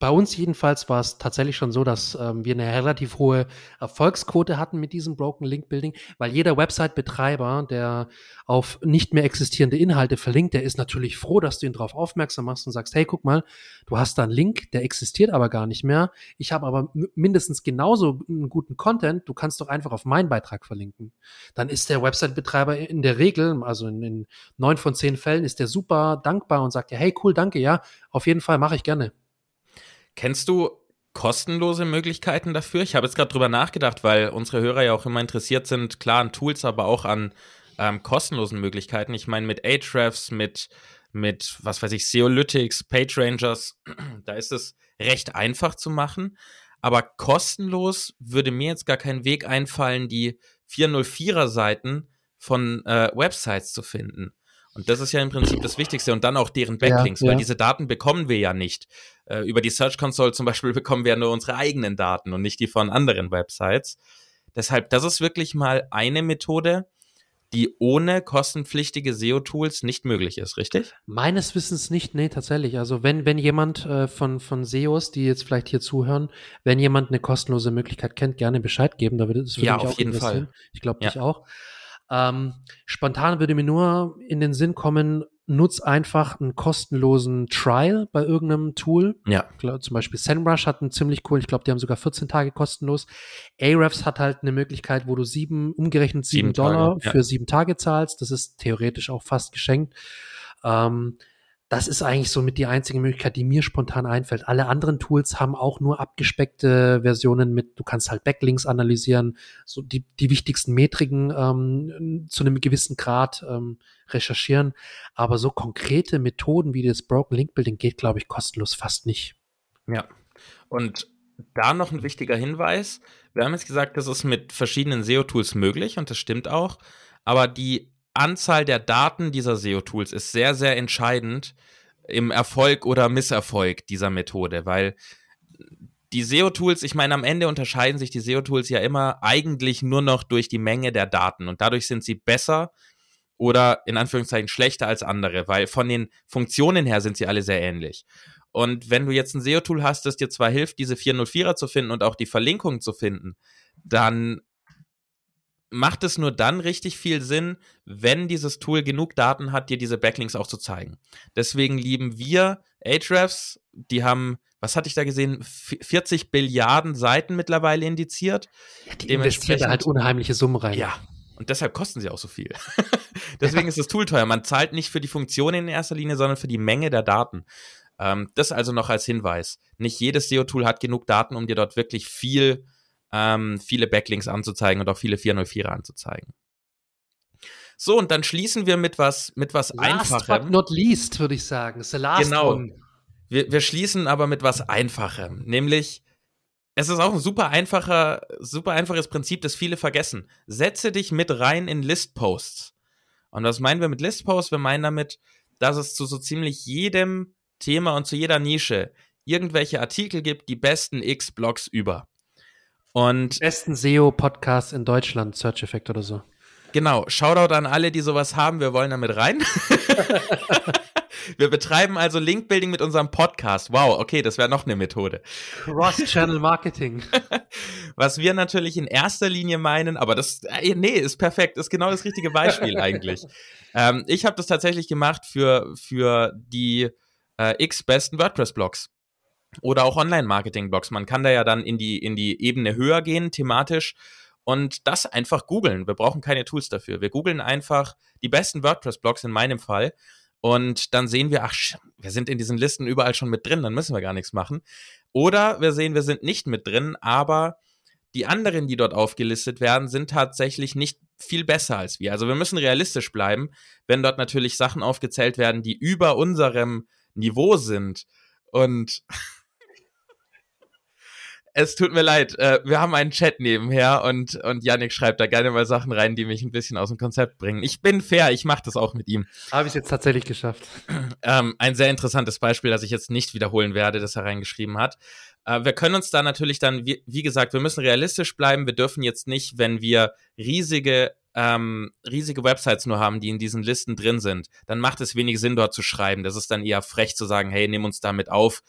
bei uns jedenfalls war es tatsächlich schon so, dass ähm, wir eine relativ hohe Erfolgsquote hatten mit diesem Broken Link Building, weil jeder Website-Betreiber, der auf nicht mehr existierende Inhalte verlinkt, der ist natürlich froh, dass du ihn darauf aufmerksam machst und sagst, hey, guck mal, du hast da einen Link, der existiert aber gar nicht mehr. Ich habe aber mindestens genauso einen guten Content, du kannst doch einfach auf meinen Beitrag verlinken. Dann ist der Website-Betreiber in der Regel, also in, in neun von zehn Fällen, ist der super dankbar und sagt ja, hey, cool, danke, ja, auf jeden Fall mache ich gerne. Kennst du kostenlose Möglichkeiten dafür? Ich habe jetzt gerade drüber nachgedacht, weil unsere Hörer ja auch immer interessiert sind, klar an Tools, aber auch an ähm, kostenlosen Möglichkeiten. Ich meine, mit Ahrefs, mit, mit, was weiß ich, Seolytics, PageRangers, da ist es recht einfach zu machen. Aber kostenlos würde mir jetzt gar kein Weg einfallen, die 404er Seiten von äh, Websites zu finden. Und das ist ja im Prinzip das Wichtigste. Und dann auch deren Backlinks, ja, ja. weil diese Daten bekommen wir ja nicht. Äh, über die Search Console zum Beispiel bekommen wir nur unsere eigenen Daten und nicht die von anderen Websites. Deshalb, das ist wirklich mal eine Methode, die ohne kostenpflichtige SEO-Tools nicht möglich ist, richtig? Meines Wissens nicht, nee, tatsächlich. Also wenn, wenn jemand äh, von, von SEOs, die jetzt vielleicht hier zuhören, wenn jemand eine kostenlose Möglichkeit kennt, gerne Bescheid geben. Da würde, das würde ja, auf jeden Fall. Ich glaube, ja. ich auch. Ähm, spontan würde mir nur in den Sinn kommen, nutz einfach einen kostenlosen Trial bei irgendeinem Tool. Ja. Zum Beispiel SEMrush hat einen ziemlich cool, ich glaube, die haben sogar 14 Tage kostenlos. Ahrefs hat halt eine Möglichkeit, wo du sieben, umgerechnet sieben, sieben Dollar ja. für sieben Tage zahlst. Das ist theoretisch auch fast geschenkt. Ähm, das ist eigentlich so mit die einzige Möglichkeit, die mir spontan einfällt. Alle anderen Tools haben auch nur abgespeckte Versionen mit, du kannst halt Backlinks analysieren, so die, die wichtigsten Metriken ähm, zu einem gewissen Grad ähm, recherchieren. Aber so konkrete Methoden wie das Broken Link Building geht, glaube ich, kostenlos fast nicht. Ja. Und da noch ein wichtiger Hinweis. Wir haben jetzt gesagt, das ist mit verschiedenen SEO-Tools möglich und das stimmt auch. Aber die Anzahl der Daten dieser SEO-Tools ist sehr, sehr entscheidend im Erfolg oder Misserfolg dieser Methode, weil die SEO-Tools, ich meine, am Ende unterscheiden sich die SEO-Tools ja immer eigentlich nur noch durch die Menge der Daten und dadurch sind sie besser oder in Anführungszeichen schlechter als andere, weil von den Funktionen her sind sie alle sehr ähnlich. Und wenn du jetzt ein SEO-Tool hast, das dir zwar hilft, diese 404er zu finden und auch die Verlinkung zu finden, dann macht es nur dann richtig viel Sinn, wenn dieses Tool genug Daten hat, dir diese Backlinks auch zu zeigen. Deswegen lieben wir Ahrefs, die haben, was hatte ich da gesehen, 40 Billiarden Seiten mittlerweile indiziert. Ja, die investieren da halt unheimliche Summen rein. Ja, und deshalb kosten sie auch so viel. Deswegen ja. ist das Tool teuer. Man zahlt nicht für die Funktion in erster Linie, sondern für die Menge der Daten. Ähm, das also noch als Hinweis. Nicht jedes SEO-Tool hat genug Daten, um dir dort wirklich viel ähm, viele Backlinks anzuzeigen und auch viele 404er anzuzeigen. So, und dann schließen wir mit was, mit was last Einfachem. But not least, würde ich sagen. the last genau. One. Wir, wir schließen aber mit was Einfachem, nämlich es ist auch ein super einfacher, super einfaches Prinzip, das viele vergessen. Setze dich mit rein in Listposts. Und was meinen wir mit Listposts? Wir meinen damit, dass es zu so ziemlich jedem Thema und zu jeder Nische irgendwelche Artikel gibt, die besten X-Blogs über. Und besten SEO-Podcast in Deutschland, Search Effect oder so. Genau, Shoutout an alle, die sowas haben. Wir wollen damit rein. Wir betreiben also Linkbuilding mit unserem Podcast. Wow, okay, das wäre noch eine Methode. Cross-Channel Marketing. Was wir natürlich in erster Linie meinen, aber das, äh, nee, ist perfekt, ist genau das richtige Beispiel eigentlich. Ähm, ich habe das tatsächlich gemacht für, für die äh, x besten WordPress-Blogs oder auch Online-Marketing-Blogs. Man kann da ja dann in die, in die Ebene höher gehen, thematisch und das einfach googeln. Wir brauchen keine Tools dafür. Wir googeln einfach die besten WordPress-Blogs in meinem Fall und dann sehen wir, ach, wir sind in diesen Listen überall schon mit drin, dann müssen wir gar nichts machen. Oder wir sehen, wir sind nicht mit drin, aber die anderen, die dort aufgelistet werden, sind tatsächlich nicht viel besser als wir. Also wir müssen realistisch bleiben, wenn dort natürlich Sachen aufgezählt werden, die über unserem Niveau sind. Und es tut mir leid, äh, wir haben einen Chat nebenher und, und Yannick schreibt da gerne mal Sachen rein, die mich ein bisschen aus dem Konzept bringen. Ich bin fair, ich mache das auch mit ihm. Habe ich jetzt tatsächlich geschafft. Ähm, ein sehr interessantes Beispiel, das ich jetzt nicht wiederholen werde, das er reingeschrieben hat. Äh, wir können uns da natürlich dann, wie, wie gesagt, wir müssen realistisch bleiben. Wir dürfen jetzt nicht, wenn wir riesige ähm, riesige Websites nur haben, die in diesen Listen drin sind, dann macht es wenig Sinn, dort zu schreiben. Das ist dann eher frech zu sagen, hey, nimm uns damit auf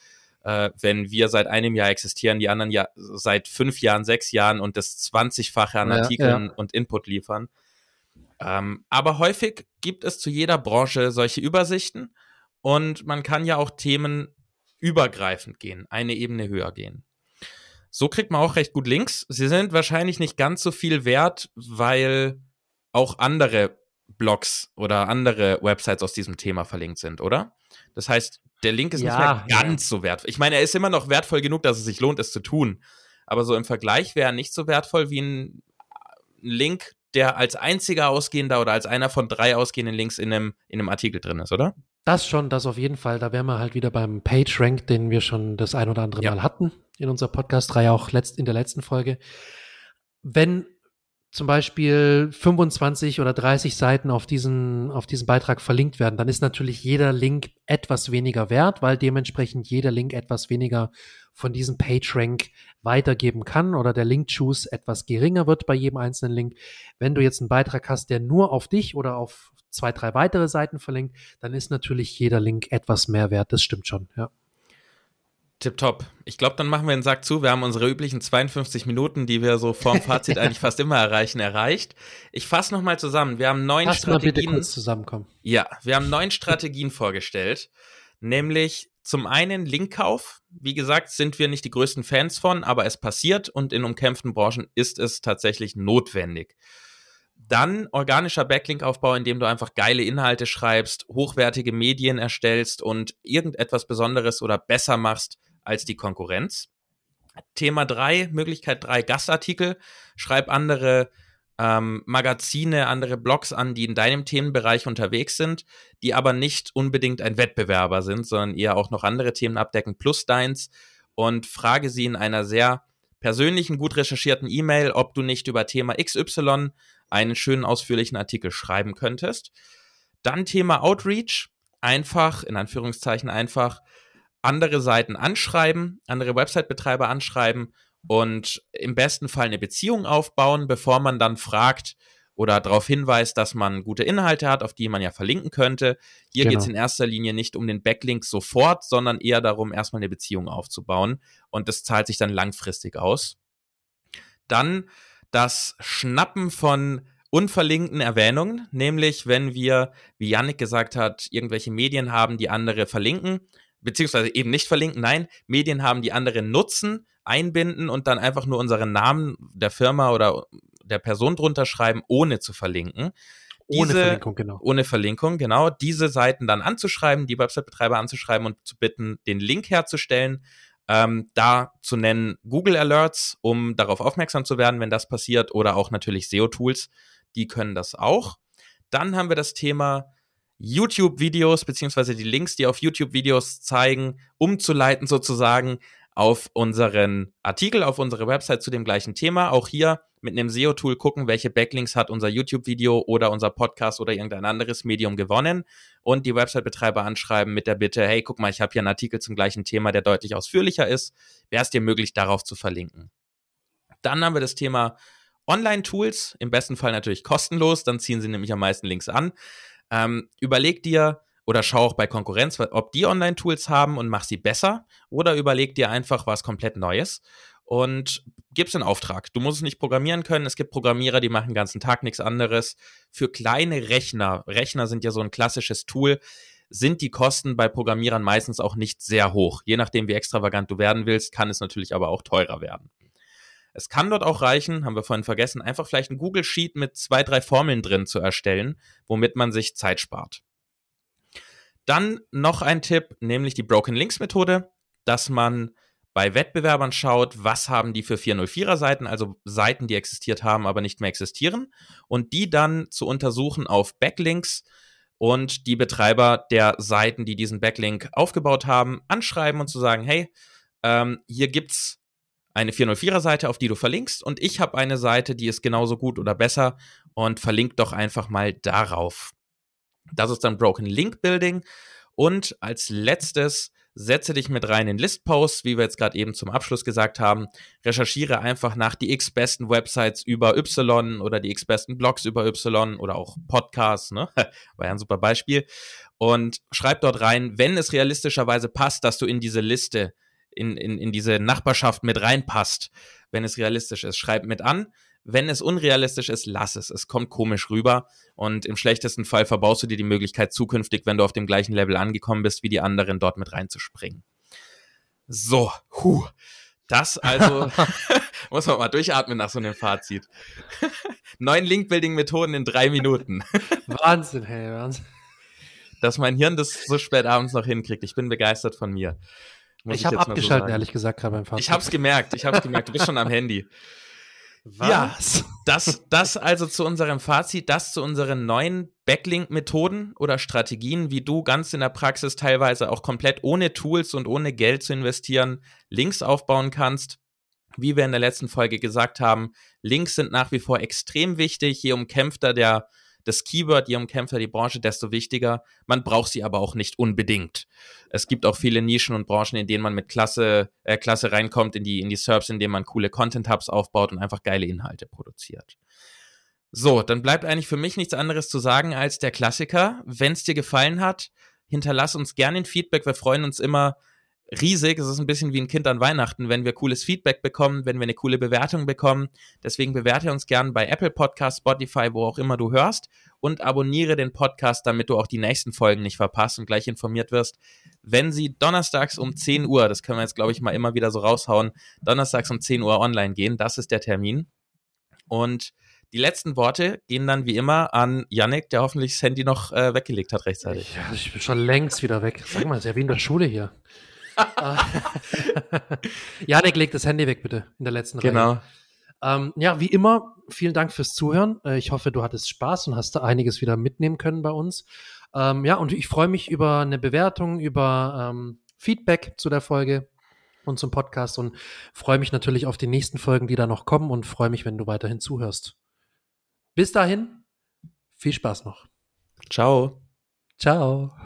äh, wenn wir seit einem Jahr existieren, die anderen ja seit fünf Jahren, sechs Jahren und das 20-fache an Artikeln ja. und Input liefern. Ähm, aber häufig gibt es zu jeder Branche solche Übersichten und man kann ja auch Themen übergreifend gehen, eine Ebene höher gehen. So kriegt man auch recht gut Links. Sie sind wahrscheinlich nicht ganz so viel wert, weil auch andere Blogs oder andere Websites aus diesem Thema verlinkt sind, oder? Das heißt, der Link ist ja, nicht mehr ganz ja. so wertvoll. Ich meine, er ist immer noch wertvoll genug, dass es sich lohnt, es zu tun. Aber so im Vergleich wäre er nicht so wertvoll wie ein Link, der als einziger ausgehender oder als einer von drei ausgehenden Links in einem, in einem Artikel drin ist, oder? Das schon, das auf jeden Fall. Da wären wir halt wieder beim PageRank, den wir schon das ein oder andere ja. Mal hatten in unserer Podcast-Reihe, auch letzt, in der letzten Folge. Wenn zum Beispiel 25 oder 30 Seiten auf diesen, auf diesen Beitrag verlinkt werden, dann ist natürlich jeder Link etwas weniger wert, weil dementsprechend jeder Link etwas weniger von diesem PageRank weitergeben kann oder der Link-Choose etwas geringer wird bei jedem einzelnen Link. Wenn du jetzt einen Beitrag hast, der nur auf dich oder auf zwei, drei weitere Seiten verlinkt, dann ist natürlich jeder Link etwas mehr wert. Das stimmt schon, ja. Tipptopp. Ich glaube, dann machen wir den Sack zu. Wir haben unsere üblichen 52 Minuten, die wir so vorm Fazit eigentlich fast immer erreichen, erreicht. Ich fasse nochmal zusammen. Wir haben neun Lass Strategien. Mal bitte kurz zusammenkommen. Ja, wir haben neun Strategien vorgestellt. Nämlich zum einen Linkkauf. Wie gesagt, sind wir nicht die größten Fans von, aber es passiert und in umkämpften Branchen ist es tatsächlich notwendig. Dann organischer Backlinkaufbau, indem du einfach geile Inhalte schreibst, hochwertige Medien erstellst und irgendetwas Besonderes oder besser machst als die Konkurrenz. Thema drei, Möglichkeit drei, Gastartikel. Schreib andere ähm, Magazine, andere Blogs an, die in deinem Themenbereich unterwegs sind, die aber nicht unbedingt ein Wettbewerber sind, sondern eher auch noch andere Themen abdecken, plus deins. Und frage sie in einer sehr persönlichen, gut recherchierten E-Mail, ob du nicht über Thema XY einen schönen ausführlichen Artikel schreiben könntest. Dann Thema Outreach. Einfach, in Anführungszeichen einfach, andere Seiten anschreiben, andere Website-Betreiber anschreiben und im besten Fall eine Beziehung aufbauen, bevor man dann fragt oder darauf hinweist, dass man gute Inhalte hat, auf die man ja verlinken könnte. Hier genau. geht es in erster Linie nicht um den Backlink sofort, sondern eher darum, erstmal eine Beziehung aufzubauen. Und das zahlt sich dann langfristig aus. Dann das Schnappen von unverlinkten Erwähnungen, nämlich wenn wir, wie Yannick gesagt hat, irgendwelche Medien haben, die andere verlinken, beziehungsweise eben nicht verlinken, nein, Medien haben, die andere nutzen, einbinden und dann einfach nur unseren Namen der Firma oder der Person drunter schreiben, ohne zu verlinken. Diese, ohne Verlinkung, genau. Ohne Verlinkung, genau. Diese Seiten dann anzuschreiben, die Website-Betreiber anzuschreiben und zu bitten, den Link herzustellen ähm, da zu nennen Google Alerts, um darauf aufmerksam zu werden, wenn das passiert, oder auch natürlich SEO-Tools, die können das auch. Dann haben wir das Thema YouTube-Videos, beziehungsweise die Links, die auf YouTube-Videos zeigen, umzuleiten sozusagen auf unseren Artikel, auf unsere Website zu dem gleichen Thema. Auch hier mit einem SEO-Tool gucken, welche Backlinks hat unser YouTube-Video oder unser Podcast oder irgendein anderes Medium gewonnen und die Website-Betreiber anschreiben mit der Bitte, hey, guck mal, ich habe hier einen Artikel zum gleichen Thema, der deutlich ausführlicher ist. Wäre es dir möglich, darauf zu verlinken? Dann haben wir das Thema Online-Tools, im besten Fall natürlich kostenlos, dann ziehen sie nämlich am meisten Links an. Ähm, überleg dir oder schau auch bei Konkurrenz, ob die Online-Tools haben und mach sie besser oder überleg dir einfach was komplett Neues und gib's einen Auftrag. Du musst es nicht programmieren können. Es gibt Programmierer, die machen den ganzen Tag nichts anderes. Für kleine Rechner, Rechner sind ja so ein klassisches Tool, sind die Kosten bei Programmierern meistens auch nicht sehr hoch. Je nachdem, wie extravagant du werden willst, kann es natürlich aber auch teurer werden. Es kann dort auch reichen, haben wir vorhin vergessen, einfach vielleicht ein Google Sheet mit zwei, drei Formeln drin zu erstellen, womit man sich Zeit spart. Dann noch ein Tipp, nämlich die Broken Links Methode, dass man bei Wettbewerbern schaut, was haben die für 404er Seiten, also Seiten, die existiert haben, aber nicht mehr existieren, und die dann zu untersuchen auf Backlinks und die Betreiber der Seiten, die diesen Backlink aufgebaut haben, anschreiben und zu sagen, hey, ähm, hier gibt's eine 404er Seite, auf die du verlinkst und ich habe eine Seite, die ist genauso gut oder besser und verlink doch einfach mal darauf. Das ist dann Broken Link Building und als letztes setze dich mit rein in Listposts, wie wir jetzt gerade eben zum Abschluss gesagt haben. Recherchiere einfach nach die x besten Websites über Y oder die x besten Blogs über Y oder auch Podcasts, ne? War ja ein super Beispiel. Und schreib dort rein, wenn es realistischerweise passt, dass du in diese Liste, in, in, in diese Nachbarschaft mit reinpasst, wenn es realistisch ist, schreib mit an. Wenn es unrealistisch ist, lass es. Es kommt komisch rüber und im schlechtesten Fall verbaust du dir die Möglichkeit zukünftig, wenn du auf dem gleichen Level angekommen bist wie die anderen, dort mit reinzuspringen. So, huh. Das also muss man mal durchatmen nach so einem Fazit. Neun Link-Building-Methoden in drei Minuten. Wahnsinn, hey, Wahnsinn. Dass mein Hirn das so spät abends noch hinkriegt. Ich bin begeistert von mir. Muss ich, habe abgeschaltet, so ehrlich gesagt, gerade beim Fazit. Ich hab's gemerkt, ich hab's gemerkt. Du bist schon am Handy. Was? Ja, das, das also zu unserem Fazit, das zu unseren neuen Backlink-Methoden oder Strategien, wie du ganz in der Praxis teilweise auch komplett ohne Tools und ohne Geld zu investieren Links aufbauen kannst. Wie wir in der letzten Folge gesagt haben, Links sind nach wie vor extrem wichtig. Je umkämpfter der das Keyword, je umkämpfter die Branche, desto wichtiger. Man braucht sie aber auch nicht unbedingt. Es gibt auch viele Nischen und Branchen, in denen man mit Klasse, äh, Klasse reinkommt in die, in die Serbs, in denen man coole Content-Hubs aufbaut und einfach geile Inhalte produziert. So, dann bleibt eigentlich für mich nichts anderes zu sagen als der Klassiker. Wenn es dir gefallen hat, hinterlass uns gerne ein Feedback. Wir freuen uns immer, riesig. Es ist ein bisschen wie ein Kind an Weihnachten, wenn wir cooles Feedback bekommen, wenn wir eine coole Bewertung bekommen. Deswegen bewerte uns gern bei Apple Podcast, Spotify, wo auch immer du hörst und abonniere den Podcast, damit du auch die nächsten Folgen nicht verpasst und gleich informiert wirst, wenn sie donnerstags um 10 Uhr, das können wir jetzt glaube ich mal immer wieder so raushauen, donnerstags um 10 Uhr online gehen. Das ist der Termin. Und die letzten Worte gehen dann wie immer an Yannick, der hoffentlich das Handy noch äh, weggelegt hat rechtzeitig. Ja, ich bin schon längst wieder weg. Sag mal, ist ja wie in der Schule hier. Janik, leg das Handy weg, bitte, in der letzten genau. Reihe. Ähm, ja, wie immer, vielen Dank fürs Zuhören. Äh, ich hoffe, du hattest Spaß und hast da einiges wieder mitnehmen können bei uns. Ähm, ja, und ich freue mich über eine Bewertung, über ähm, Feedback zu der Folge und zum Podcast und freue mich natürlich auf die nächsten Folgen, die da noch kommen und freue mich, wenn du weiterhin zuhörst. Bis dahin, viel Spaß noch. Ciao. Ciao.